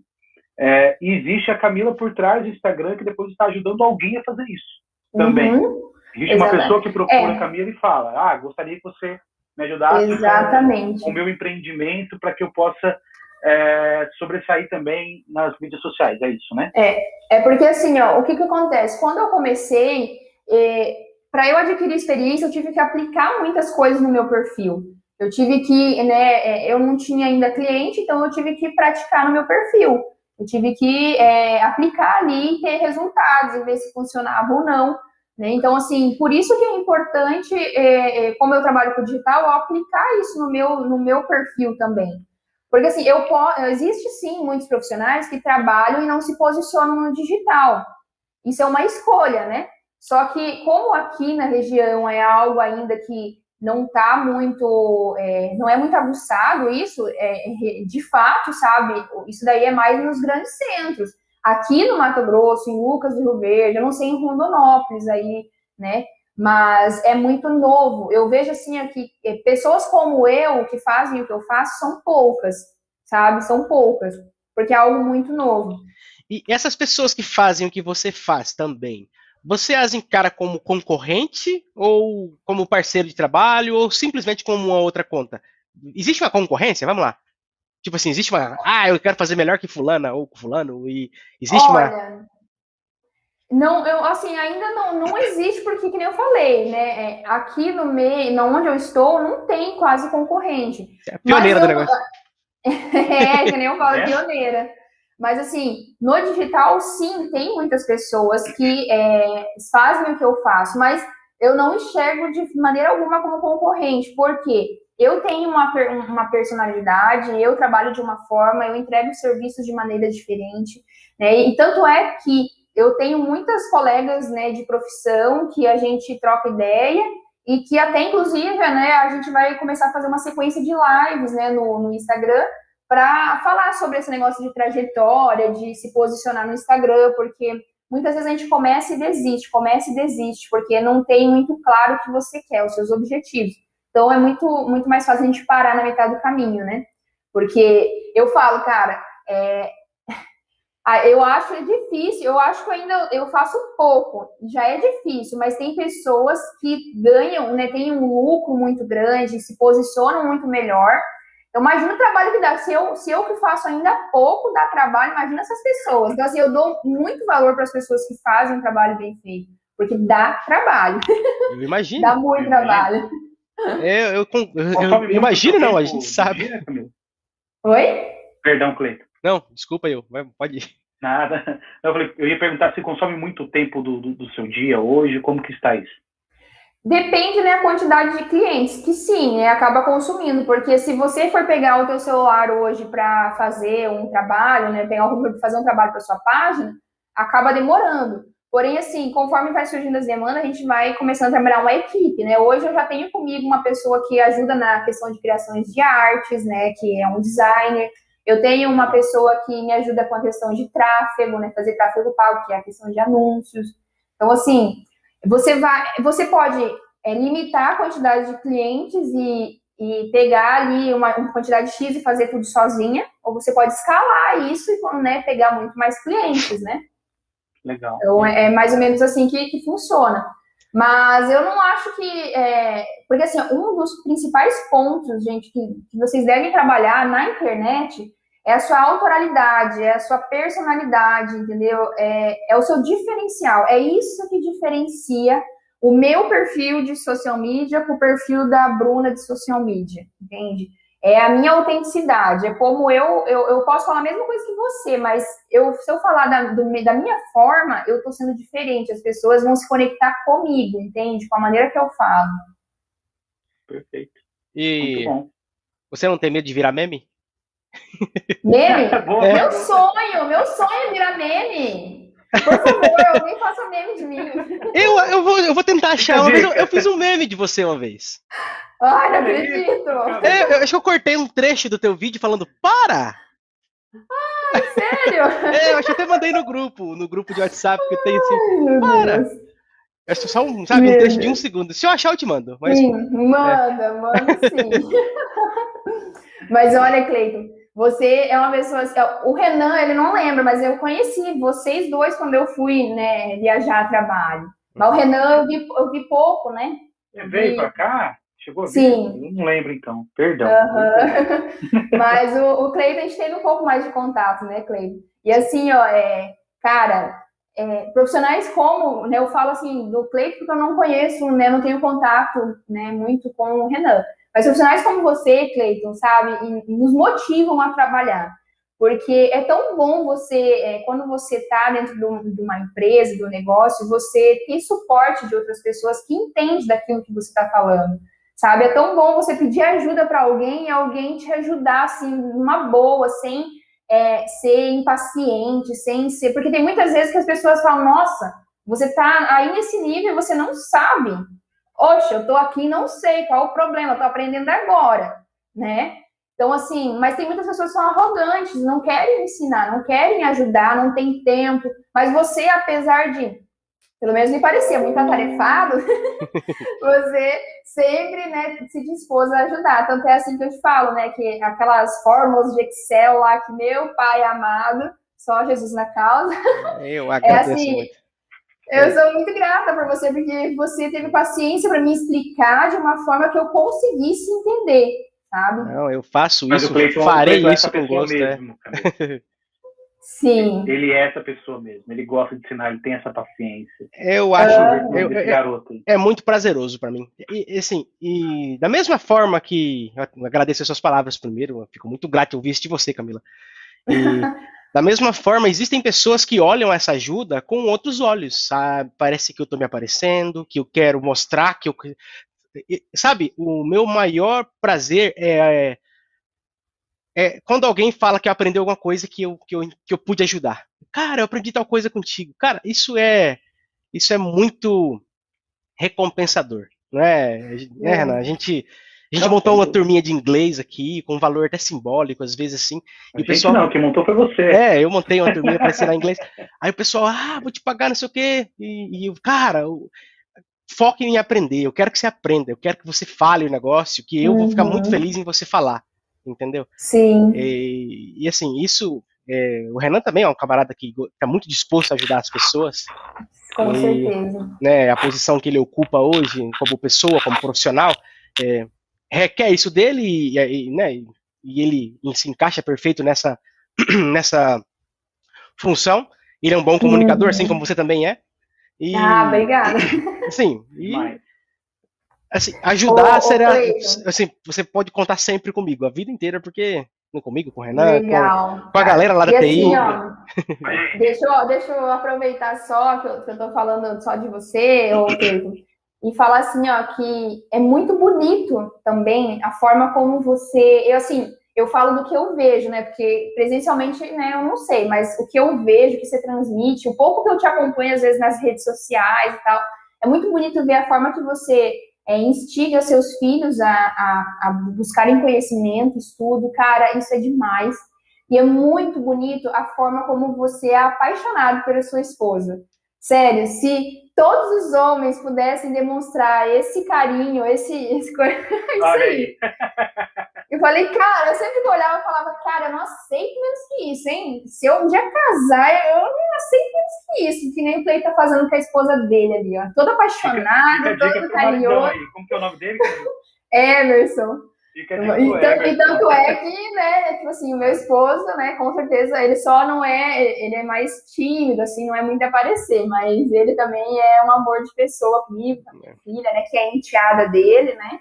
É, e existe a Camila por trás do Instagram que depois está ajudando alguém a fazer isso também. Uhum. Existe Exatamente. uma pessoa que procura é. a Camila e fala: Ah, gostaria que você me ajudasse Exatamente. com o meu empreendimento para que eu possa é, sobressair também nas mídias sociais. É isso, né? É, é porque assim, ó, o que, que acontece? Quando eu comecei, é, para eu adquirir experiência, eu tive que aplicar muitas coisas no meu perfil. Eu tive que, né, é, eu não tinha ainda cliente, então eu tive que praticar no meu perfil. Eu tive que é, aplicar ali e ter resultados, e ver se funcionava ou não. Né? Então, assim, por isso que é importante, é, é, como eu trabalho com digital, aplicar isso no meu, no meu perfil também. Porque, assim, eu existe sim muitos profissionais que trabalham e não se posicionam no digital. Isso é uma escolha, né? Só que, como aqui na região é algo ainda que não está muito, é, não é muito aguçado isso, é, de fato, sabe? Isso daí é mais nos grandes centros. Aqui no Mato Grosso, em Lucas do Rio Verde, eu não sei em Rondonópolis aí, né? Mas é muito novo. Eu vejo assim aqui, é, pessoas como eu que fazem o que eu faço são poucas, sabe? São poucas, porque é algo muito novo. E essas pessoas que fazem o que você faz também, você as encara como concorrente ou como parceiro de trabalho ou simplesmente como uma outra conta? Existe uma concorrência? Vamos lá. Tipo assim, existe uma. Ah, eu quero fazer melhor que fulana ou fulano. E existe Olha, uma. Não, eu assim, ainda não, não existe, porque, que nem eu falei, né? É, aqui no meio, onde eu estou, não tem quase concorrente. É pioneira eu, do negócio. é, que nem eu falo, é? pioneira. Mas assim, no digital, sim, tem muitas pessoas que é, fazem o que eu faço, mas eu não enxergo de maneira alguma como concorrente, porque eu tenho uma, uma personalidade, eu trabalho de uma forma, eu entrego serviços de maneira diferente, né? E tanto é que eu tenho muitas colegas né, de profissão que a gente troca ideia e que até, inclusive, né, a gente vai começar a fazer uma sequência de lives né, no, no Instagram para falar sobre esse negócio de trajetória, de se posicionar no Instagram, porque muitas vezes a gente começa e desiste, começa e desiste, porque não tem muito claro o que você quer, os seus objetivos. Então é muito, muito mais fácil a gente parar na metade do caminho, né? Porque eu falo, cara, é, ah, eu acho difícil, eu acho que ainda eu faço pouco, já é difícil, mas tem pessoas que ganham, né, tem um lucro muito grande, se posicionam muito melhor. Então, imagina o trabalho que dá. Se eu, se eu que faço ainda pouco dá trabalho, imagina essas pessoas. Então, assim, eu dou muito valor para as pessoas que fazem um trabalho bem feito, porque dá trabalho. Eu imagino. dá muito trabalho. É, eu, eu, eu, eu imagino, não, a gente sabe. Oi? Perdão, Cleiton. Não, desculpa eu, pode ir. Nada. Eu, falei, eu ia perguntar se consome muito tempo do, do, do, seu dia hoje, como que está isso? Depende da né, quantidade de clientes, que sim, é, acaba consumindo, porque se você for pegar o teu celular hoje para fazer um trabalho, né, pegar um fazer um trabalho para sua página, acaba demorando. Porém, assim, conforme vai surgindo as demandas, a gente vai começando a trabalhar uma equipe, né? Hoje eu já tenho comigo uma pessoa que ajuda na questão de criações de artes, né? Que é um designer. Eu tenho uma pessoa que me ajuda com a questão de tráfego, né? Fazer tráfego pago, que é a questão de anúncios. Então, assim, você vai, você pode é, limitar a quantidade de clientes e, e pegar ali uma, uma, quantidade X e fazer tudo sozinha, ou você pode escalar isso e né, pegar muito mais clientes, né? Legal. Então, é, é mais ou menos assim que, que funciona. Mas eu não acho que. É, porque, assim, um dos principais pontos, gente, que, que, vocês devem trabalhar na internet é a sua autoralidade, é a sua personalidade, entendeu? É, é o seu diferencial. É isso que diferencia o meu perfil de social media com o perfil da Bruna de social media, entende? É a minha autenticidade, é como eu, eu, eu posso falar a mesma coisa que você, mas eu, se eu falar da, do, da minha forma, eu estou sendo diferente, as pessoas vão se conectar comigo, entende? Com a maneira que eu falo. Perfeito. E você não tem medo de virar meme? Meme? é. Meu sonho, meu sonho é virar meme. Por favor, alguém faça meme de mim. Eu, eu, vou, eu vou tentar achar. Uma vez eu, eu fiz um meme de você uma vez. Ai, não acredito! É, eu acho que eu cortei um trecho do teu vídeo falando para! Ai, sério? é, eu acho que até mandei no grupo, no grupo de WhatsApp que tem assim, Ai, para! Deus. Eu acho só um, sabe, um trecho de um segundo. Se eu achar, eu te mando. Mas, sim, manda, é. manda sim. mas olha, Cleiton, você é uma pessoa. Assim, o Renan, ele não lembra, mas eu conheci vocês dois quando eu fui né, viajar a trabalho. Mas o Renan eu vi, eu vi pouco, né? Você veio para cá? Chegou a ver? Sim. Eu não lembro, então. Perdão. Mas o, o Cleiton, a gente teve um pouco mais de contato, né, Cleiton? E assim, ó, é, cara, é, profissionais como, né, eu falo assim, do Cleiton, porque eu não conheço, né, não tenho contato, né, muito com o Renan. Mas profissionais como você, Cleiton, sabe, e, nos motivam a trabalhar. Porque é tão bom você, é, quando você está dentro de, um, de, uma empresa, de um negócio, você ter suporte de outras pessoas que entendem daquilo que você está falando sabe? É tão bom você pedir ajuda para alguém e alguém te ajudar, assim, numa boa, sem é, ser impaciente, sem ser. Porque tem muitas vezes que as pessoas falam: nossa, você está aí nesse nível e você não sabe. Oxe, eu estou aqui não sei qual o problema, estou aprendendo agora, né? Então, assim, mas tem muitas pessoas que são arrogantes, não querem ensinar, não querem ajudar, não tem tempo. Mas você, apesar de pelo menos me parecia muito atarefado, você sempre né, se dispôs a ajudar. Tanto é assim que eu te falo, né? Que aquelas fórmulas de Excel lá que meu pai amado, só Jesus na causa. Eu é agradeço é assim, muito. Eu sou muito grata por você, porque você teve paciência para me explicar de uma forma que eu conseguisse entender, sabe? Não, eu faço isso, eu farei isso com gosto. É. Sim. Ele é essa pessoa mesmo. Ele gosta de ensinar, ele tem essa paciência. Eu acho. eu, eu, é, é, muito prazeroso para mim. E, assim, e da mesma forma que. Eu agradeço as suas palavras primeiro, eu fico muito grato ouvir isso de você, Camila. E, da mesma forma, existem pessoas que olham essa ajuda com outros olhos, sabe? Parece que eu estou me aparecendo, que eu quero mostrar que eu. Sabe, o meu maior prazer é, é quando alguém fala que aprendeu alguma coisa que eu, que, eu, que eu pude ajudar. Cara, eu aprendi tal coisa contigo. Cara, isso é isso é muito recompensador, não é, né, é. Renan? A gente a gente montou uma turminha de inglês aqui, com um valor até simbólico, às vezes assim. E o pessoal. Não, quem montou foi você. É, eu montei uma turminha para ensinar inglês. Aí o pessoal, ah, vou te pagar não sei o quê. E, e cara, foque em aprender. Eu quero que você aprenda. Eu quero que você fale o negócio, que eu uhum. vou ficar muito uhum. feliz em você falar. Entendeu? Sim. E, e assim, isso. É, o Renan também é um camarada que está muito disposto a ajudar as pessoas. Com e, certeza. Né, a posição que ele ocupa hoje, como pessoa, como profissional, é, requer isso dele e, e, né, e ele se encaixa perfeito nessa, nessa função. Ele é um bom comunicador, uhum. assim como você também é. E, ah, obrigada. Assim, e, assim ajudar ô, será. Ô, assim, você pode contar sempre comigo, a vida inteira, porque comigo, com o Renan, com, com, a galera lá da e TI. Assim, ó, deixa, eu, deixa eu aproveitar só que eu, que eu tô falando só de você, ô Pedro e falar assim, ó, que é muito bonito também a forma como você, eu assim, eu falo do que eu vejo, né? Porque presencialmente, né, eu não sei, mas o que eu vejo que você transmite, o pouco que eu te acompanho às vezes nas redes sociais e tal, é muito bonito ver a forma que você é, instiga seus filhos a, a, a buscarem conhecimento, estudo, cara, isso é demais. E é muito bonito a forma como você é apaixonado pela sua esposa. Sério, se todos os homens pudessem demonstrar esse carinho, esse, esse isso aí. Eu falei, cara, eu sempre olhava e falava, cara, eu não aceito menos que isso, hein? Se eu um dia casar, eu não aceito menos que isso, que nem o Clay tá fazendo com a esposa dele ali, ó. Todo apaixonado, todo carinhoso. Como que é o nome dele? Emerson. E, tanto, e tanto é que, né, tipo assim, o meu esposo, né, com certeza, ele só não é, ele é mais tímido, assim, não é muito aparecer, mas ele também é um amor de pessoa comigo, com a minha filha, né, que é enteada dele, né,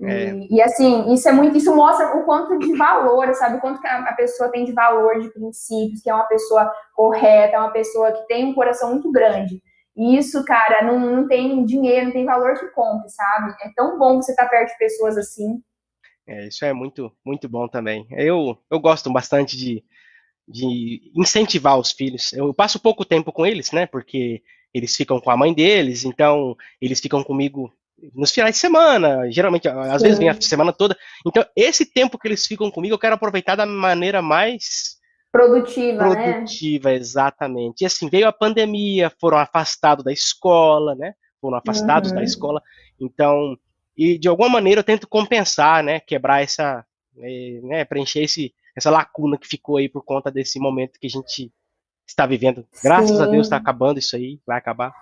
é. E, e, assim, isso é muito, isso mostra o quanto de valor, sabe? O quanto que a, pessoa tem de valor, de princípios, que é uma pessoa correta, é uma pessoa que tem um coração muito grande. E isso, cara, não, não tem dinheiro, não tem valor que compre, sabe? É tão bom você estar tá perto de pessoas assim. É, isso é muito, muito bom também. Eu, eu gosto bastante de, de incentivar os filhos. Eu passo pouco tempo com eles, né? Porque eles ficam com a mãe deles, então eles ficam comigo nos finais de semana, geralmente, às Sim. vezes vem a semana toda. Então, esse tempo que eles ficam comigo, eu quero aproveitar da maneira mais produtiva, produtiva, né? exatamente. E assim, veio a pandemia, foram afastados da escola, né? Foram afastados uhum. da escola. Então, e de alguma maneira eu tento compensar, né, quebrar essa, é, né, preencher esse, essa lacuna que ficou aí por conta desse momento que a gente está vivendo. Graças Sim. a Deus está acabando isso aí, vai acabar.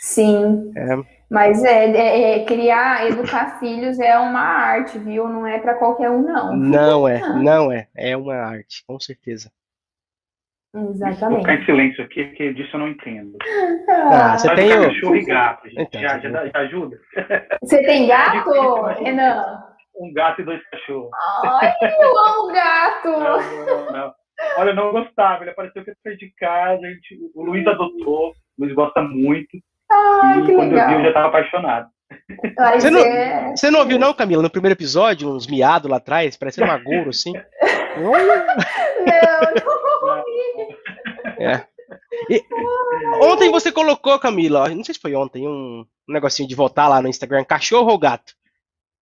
Sim. É. Mas é, é, é, criar, educar filhos é uma arte, viu? Não é para qualquer um, não. Não é, não é. É uma arte, com certeza. Exatamente. Vou ficar em silêncio aqui, porque disso eu não entendo. Ah, você tem o... cachorro e gato, gente. Então, já, já, já, ajuda? Você tem gato, Renan? Um gato e dois cachorros. Ai, eu amo gato! Não, não, não. Olha, eu não gostava, ele apareceu que eu saí de casa, a gente, o Luiz adotou, o Luiz gosta muito. Ai, e que quando legal. eu vi, eu já estava apaixonado. Você não, é... você não ouviu, não, Camila? No primeiro episódio, uns miados lá atrás, parecendo uma gouro, assim. não, não. É. E, ontem você colocou, Camila, não sei se foi ontem, um, um negocinho de votar lá no Instagram, cachorro ou gato?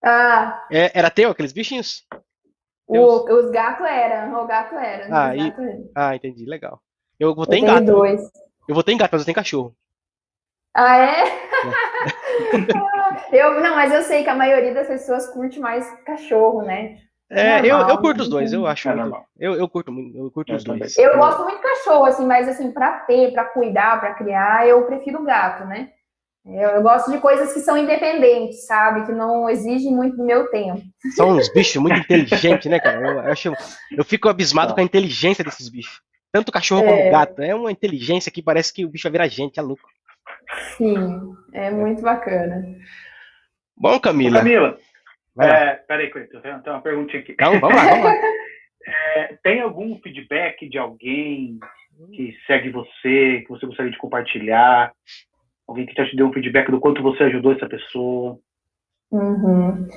Ah. É, era teu, aqueles bichinhos? O, os gatos eram, o gato era. Ah, e, ah, entendi, legal. Eu votei eu em gato. Dois. Eu votei em gato, mas eu tenho cachorro. Ah, é? é. eu, não, mas eu sei que a maioria das pessoas curte mais cachorro, né? É, eu, eu curto os dois, eu acho. É muito, eu, eu curto eu curto os dois. Eu gosto muito de cachorro, assim, mas assim, para ter, para cuidar, para criar, eu prefiro gato, né? Eu, eu, gosto de coisas que são independentes, sabe? Que não exigem muito do meu tempo. São uns bichos muito inteligentes, né, cara? Eu, eu, acho, eu fico abismado com a inteligência desses bichos. tanto cachorro é. como gato. É uma inteligência que parece que o bicho vai virar gente, é louco. Sim, é muito bacana. Bom, Camila. Camila, é, peraí, Cleiton, tem uma perguntinha aqui. Não, vamos lá, vamos lá. É, tem algum feedback de alguém que segue você, que você gostaria de compartilhar? Alguém que já te deu um feedback do quanto você ajudou essa pessoa? Uhum.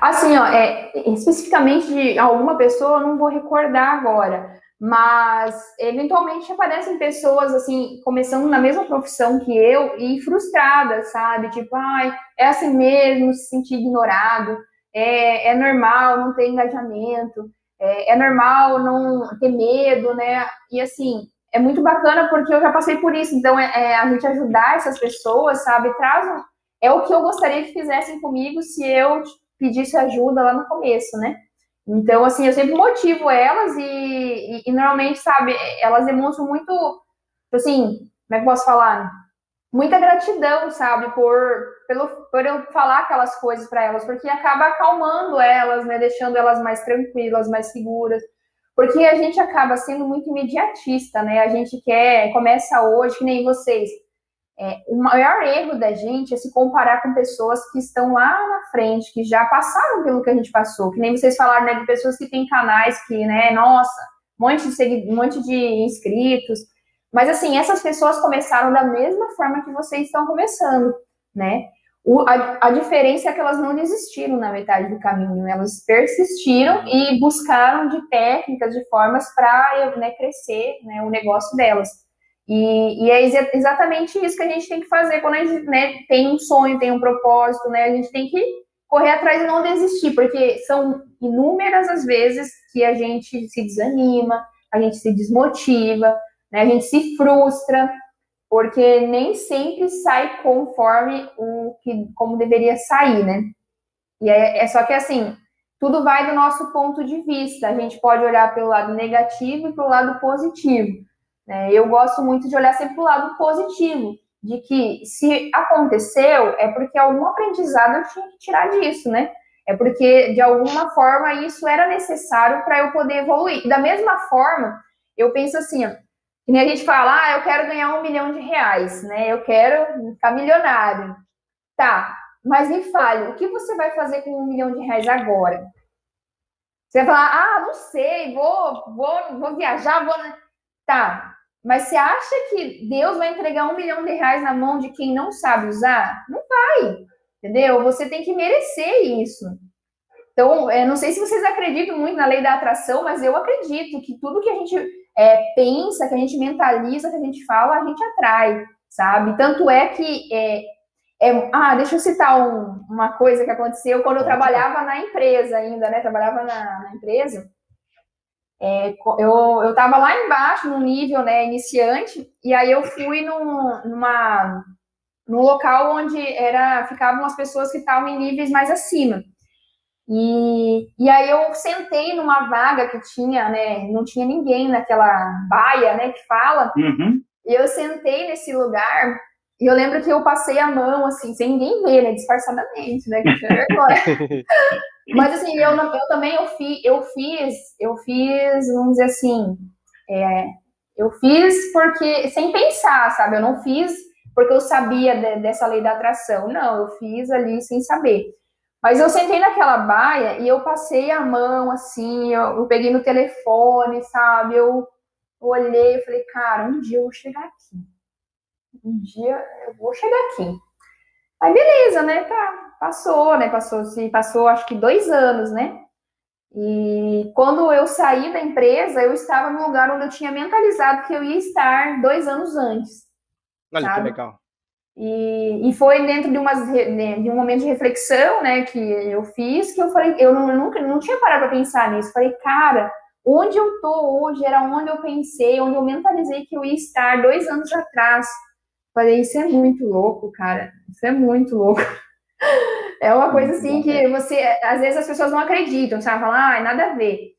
Assim, ó, é, especificamente de alguma pessoa, eu não vou recordar agora, mas eventualmente aparecem pessoas assim, começando na mesma profissão que eu e frustradas, sabe? Tipo, ai, é assim mesmo, se sentir ignorado, é, é normal não ter engajamento, é, é normal não ter medo, né? E assim, é muito bacana porque eu já passei por isso, então é, é a gente ajudar essas pessoas, sabe? Traz um, é o que eu gostaria que fizessem comigo se eu pedisse ajuda lá no começo, né? Então, assim, eu sempre motivo elas e, e, e normalmente, sabe, elas demonstram muito, assim, como é que eu posso falar? Muita gratidão, sabe, por, pelo, por eu falar aquelas coisas para elas, porque acaba acalmando elas, né, deixando elas mais tranquilas, mais seguras. Porque a gente acaba sendo muito imediatista, né? A gente quer, começa hoje, que nem vocês é, o maior erro da gente é se comparar com pessoas que estão lá na frente, que já passaram pelo que a gente passou, que nem vocês falaram, né, de pessoas que têm canais que, né, nossa, um monte de um monte de inscritos, mas assim, essas pessoas começaram da mesma forma que vocês estão começando, né? O, a, a diferença é que elas não desistiram na metade do caminho, elas persistiram e buscaram de técnicas, de formas para né, crescer né, o negócio delas. E, e, é exatamente isso que a gente tem que fazer quando a gente né, tem um sonho, tem um propósito, né? A gente tem que correr atrás e não desistir, porque são inúmeras as vezes que a gente se desanima, a gente se desmotiva, né? A gente se frustra, porque nem sempre sai conforme o que como deveria sair, né? E é, é só que assim, tudo vai do nosso ponto de vista. A gente pode olhar pelo lado negativo e pelo lado positivo. Né? Eu gosto muito de olhar sempre para o lado positivo, de que se aconteceu, é porque algum aprendizado eu tinha que tirar disso, né? É porque, de alguma forma, isso era necessário para eu poder evoluir. Da mesma forma, eu penso assim, ó, que nem a gente fala, ah, eu quero ganhar um milhão de reais, né? Eu quero ficar milionário. Tá, mas me fale, o que você vai fazer com um milhão de reais agora? Você vai falar, ah, não sei, vou, vou, vou viajar, vou. Tá, mas você acha que Deus vai entregar um milhão de reais na mão de quem não sabe usar? Não vai, entendeu? Você tem que merecer isso. Então, eu não sei se vocês acreditam muito na lei da atração, mas eu acredito que tudo que a gente é, pensa, que a gente mentaliza, que a gente fala, a gente atrai, sabe? Tanto é que. É, é, ah, deixa eu citar um, uma coisa que aconteceu quando eu trabalhava na empresa ainda, né? Trabalhava na, na empresa. É, eu, eu tava lá embaixo, no nível né, iniciante, e aí eu fui num, numa, num local onde era, ficavam as pessoas que estavam em níveis mais acima. E, e aí eu sentei numa vaga que tinha, né? Não tinha ninguém naquela baia, né? Que fala. Uhum. E eu sentei nesse lugar e eu lembro que eu passei a mão, assim, sem ninguém ver, né? Disfarçadamente, né? Que tinha vergonha. Mas assim, eu, eu também eu, fi, eu fiz, eu fiz, vamos dizer assim, é, eu fiz porque sem pensar, sabe? Eu não fiz porque eu sabia de, dessa lei da atração. Não, eu fiz ali sem saber. Mas eu sentei naquela baia e eu passei a mão assim, eu, eu peguei no telefone, sabe? Eu olhei e falei, cara, um dia eu vou chegar aqui. Um dia eu vou chegar aqui. Aí beleza, né? Tá, Passou, né? Passou, se passou acho que dois anos, né? E quando eu saí da empresa, eu estava no lugar onde eu tinha mentalizado que eu ia estar dois anos antes. Olha sabe? que legal. E, e foi dentro de, umas, de um momento de reflexão, né, que eu fiz, que eu falei, eu não, nunca não tinha parado para pensar nisso. Falei, cara, onde eu tô hoje era onde eu pensei, onde eu mentalizei que eu ia estar dois anos atrás. Falei, isso é muito louco, cara. Isso é muito louco. É uma coisa assim que você, às vezes as pessoas não acreditam, sabe? Falam, ah, nada a ver.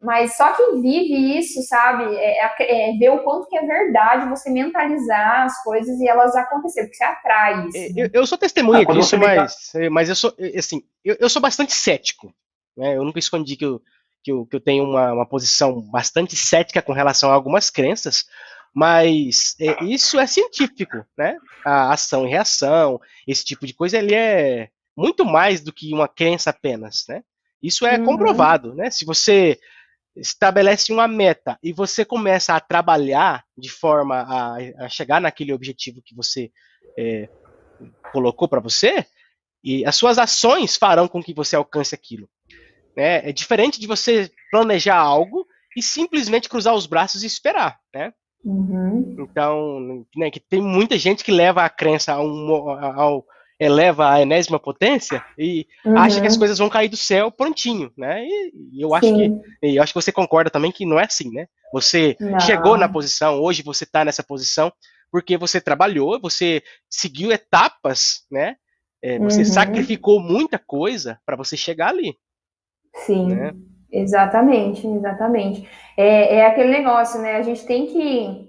Mas só quem vive isso, sabe, é, é, é, ver o quanto que é verdade você mentalizar as coisas e elas acontecerem, porque você atrai isso. É, eu, eu sou testemunha ah, disso, mas, mas eu sou, assim, eu, eu, sou bastante cético. Né? Eu nunca escondi que eu, que eu, que eu tenho uma, uma posição bastante cética com relação a algumas crenças, mas é, isso é científico, né? A ação e reação, esse tipo de coisa, ele é muito mais do que uma crença apenas, né? Isso é uhum. comprovado, né? Se você estabelece uma meta e você começa a trabalhar de forma a, a chegar naquele objetivo que você é, colocou para você, e as suas ações farão com que você alcance aquilo. Né? É diferente de você planejar algo e simplesmente cruzar os braços e esperar, né? Uhum. Então, né, que tem muita gente que leva a crença ao, ao eleva a enésima potência e uhum. acha que as coisas vão cair do céu prontinho, né? E, e eu acho Sim. que eu acho que você concorda também que não é assim, né? Você não. chegou na posição, hoje você está nessa posição porque você trabalhou, você seguiu etapas, né? É, você uhum. sacrificou muita coisa para você chegar ali. Sim. Né? Exatamente, exatamente. É, é aquele negócio, né? A gente tem que.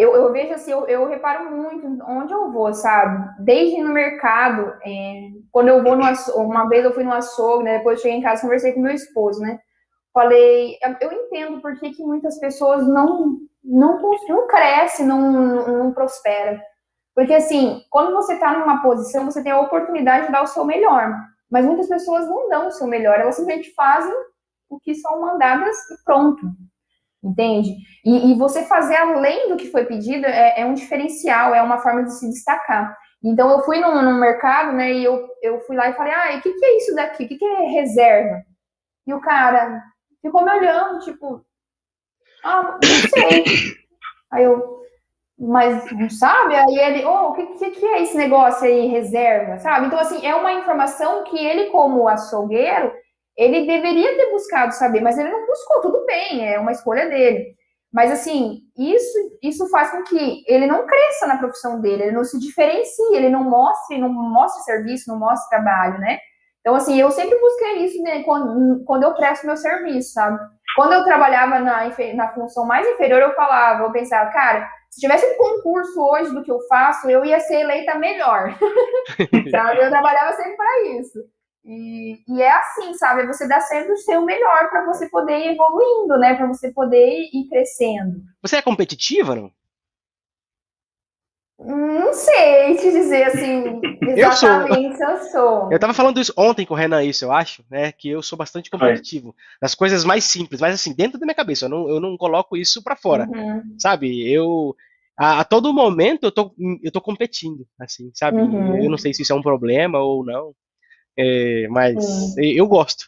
Eu, eu vejo assim, eu, eu reparo muito onde eu vou, sabe? Desde no mercado, é, quando eu vou no uma vez eu fui no açougue, né? Depois cheguei em casa conversei com meu esposo, né? Falei, eu entendo por que, que muitas pessoas não não, não cresce, não, não prospera. Porque assim, quando você está numa posição, você tem a oportunidade de dar o seu melhor. Mas muitas pessoas não dão o seu melhor, elas simplesmente fazem o que são mandadas e pronto. Entende? E, e você fazer além do que foi pedido é, é, um diferencial, é uma forma de se destacar. Então eu fui no, mercado, né, e eu, eu fui lá e falei, ah, o que, que é isso daqui? O que, que é reserva? E o cara ficou me olhando, tipo, ah, não sei. Aí eu, mas não sabe? Aí ele, oh, o que, que, que, é esse negócio aí, reserva, sabe? Então, assim, é uma informação que ele, como açougueiro, ele deveria ter buscado saber, mas ele não buscou, tudo bem, é uma escolha dele. Mas, assim, isso, isso faz com que ele não cresça na profissão dele, ele não se diferencie, ele não mostre, não mostre serviço, não mostre trabalho, né? Então, assim, eu sempre busquei isso né, quando, quando eu presto meu serviço, sabe? Quando eu trabalhava na, na função mais inferior, eu falava, eu pensava, cara, se tivesse um concurso hoje do que eu faço, eu ia ser eleita melhor. sabe? Eu trabalhava sempre para isso. E, e, é assim, sabe? Você dá sempre o seu melhor para você poder ir evoluindo, né? Para você poder ir crescendo. Você é competitiva, não? Não sei te dizer assim exatamente eu sou. eu sou. Eu tava falando isso ontem com o Renan, isso, eu acho, né? Que eu sou bastante competitivo. É. Nas coisas mais simples, mas assim, dentro da minha cabeça, eu não, eu não coloco isso para fora. Uhum. Sabe? Eu. A, a, todo momento eu tô, eu tô competindo, assim, sabe? Uhum. Eu não sei se isso é um problema ou não. É, mas uhum. eu gosto.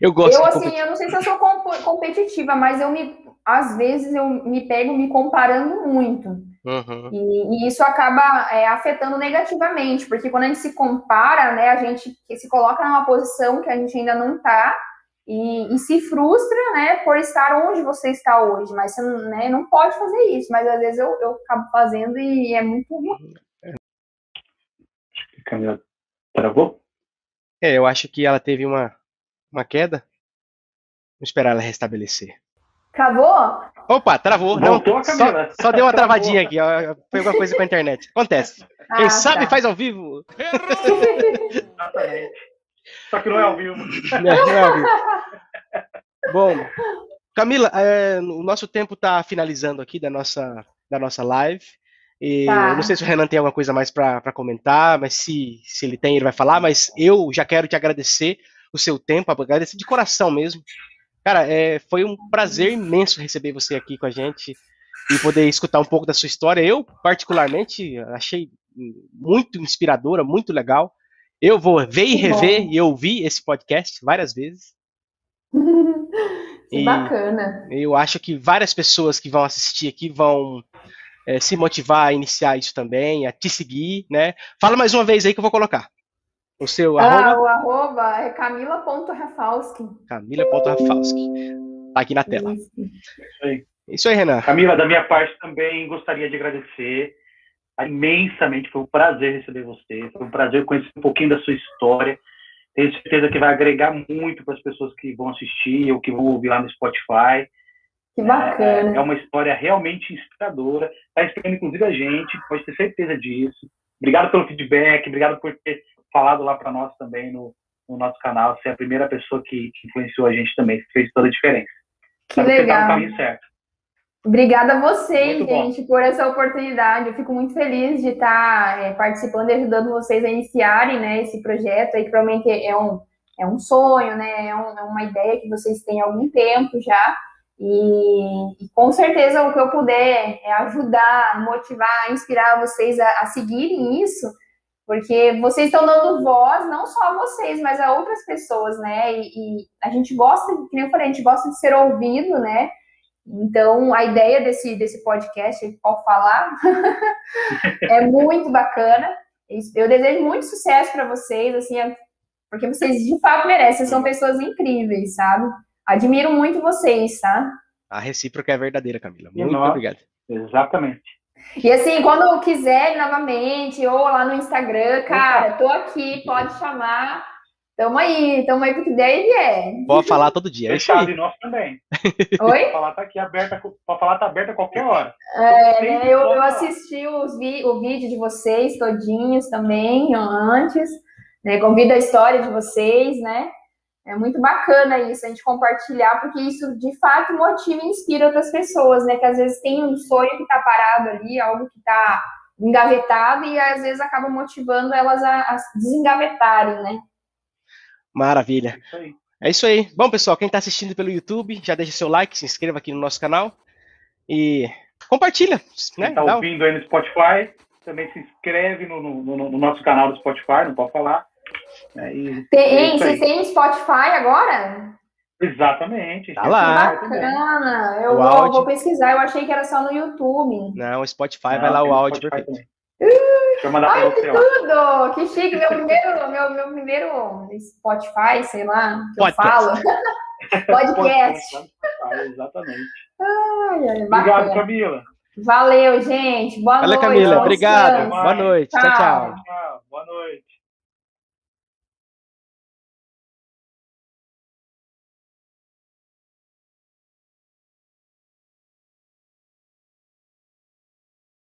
eu gosto. Eu, assim, eu não sei se eu sou competitiva, mas eu me. Às vezes eu me pego me comparando muito. Uhum. E, e, isso acaba é, afetando negativamente, porque quando a gente se compara, né, a gente se coloca numa posição que a gente ainda não está e, e, se frustra, né, por estar onde você está hoje. Mas você né, não pode fazer isso, mas às vezes eu, eu acabo fazendo e é muito ruim. Camila, travou? É, eu acho que ela teve uma, uma queda. Vamos esperar ela restabelecer. Acabou? Opa, travou. Voltou não, só, só, deu uma travadinha aqui, ó. Foi alguma coisa com a internet. Acontece. Ah, Quem sabe tá. faz ao vivo. Exatamente. Só que não é ao vivo. Não, não é ao vivo. Bom, Camila, é, o nosso tempo está finalizando aqui da nossa, da nossa live. E tá. Não sei se o Renan tem alguma coisa mais para comentar, mas se, se ele tem, ele vai falar. Mas eu já quero te agradecer o seu tempo, agradecer de coração mesmo Cara, é, foi um prazer imenso receber você aqui com a gente e poder escutar um pouco da sua história. Eu, particularmente, achei muito inspiradora, muito legal. Eu vou ver e rever e ouvir esse podcast várias vezes. que e bacana. Eu acho que várias pessoas que vão assistir aqui vão é, se motivar a iniciar isso também, a te seguir, né? Fala mais uma vez aí que eu vou colocar. O seu ah, arroba? o arroba é camila.rafalski. Camila.rafalski. Tá aqui na tela. Isso. aí. Isso aí, Renan. Camila, da minha parte também gostaria de agradecer imensamente. Foi um prazer receber você. Foi um prazer conhecer um pouquinho da sua história. Tenho certeza que vai agregar muito para as pessoas que vão assistir ou que vão ouvir lá no Spotify. Que bacana. É, é uma história realmente inspiradora. Está inspirando, inclusive, a gente. Pode ter certeza disso. Obrigado pelo feedback. Obrigado por ter falado lá para nós também no, no nosso canal. Você é a primeira pessoa que, que influenciou a gente também, que fez toda a diferença. Que Sabe legal. Tá no caminho certo. Obrigada a vocês, muito gente, bom. por essa oportunidade. Eu fico muito feliz de estar é, participando e ajudando vocês a iniciarem né, esse projeto aí, que provavelmente é um, é um sonho, né? É, um, é uma ideia que vocês têm há algum tempo já. E, e, com certeza o que eu puder é ajudar, motivar, inspirar vocês a, a seguirem isso, porque vocês estão dando voz, não só a vocês, mas a outras pessoas, né? E, e a gente gosta, como eu falei, a gente gosta de ser ouvido, né? Então, a ideia desse, desse podcast, pode falar, é muito bacana. Eu desejo muito sucesso para vocês, assim, é, porque vocês de fato merecem, são pessoas incríveis, sabe? Admiro muito vocês, tá? A recíproca é verdadeira, Camila. Muito obrigado. Exatamente. E assim, quando quiser novamente, ou lá no Instagram, cara, tô aqui, pode chamar. Tamo aí, tamo aí porque der e é. Pode falar todo dia. É Fechado, e nós também. Oi? Pode falar tá aqui aberta, pode falar tá aberta a qualquer hora. É, né, eu, eu assisti os vi, o vídeo de vocês todinhos também, antes, né? Convido a história de vocês, né? É muito bacana isso, a gente compartilhar, porque isso de fato motiva e inspira outras pessoas, né? Que às vezes tem um sonho que está parado ali, algo que está engavetado, e às vezes acaba motivando elas a, a desengavetarem, né? Maravilha. É isso aí. Bom, pessoal, quem está assistindo pelo YouTube, já deixa seu like, se inscreva aqui no nosso canal e compartilha. Né? Quem está ouvindo aí no Spotify, também se inscreve no, no, no, nosso canal do Spotify, não pode falar. É, tem, é vocês têm Spotify agora? Exatamente. Tá lá. Bacana. Eu vou, vou, pesquisar. Eu achei que era só no YouTube. Não, o Spotify não, vai lá o áudio Spotify perfeito. Deixa eu mandar Ai, pra você. Tudo! Que chique. Meu primeiro, meu, meu primeiro Spotify, sei lá, que Podcast. eu falo. Podcast. Exatamente. Ai, ai, Obrigado, Camila. Valeu, gente. Boa Valeu, noite. Camila. Obrigado. Boa noite. tchau. tchau. tchau.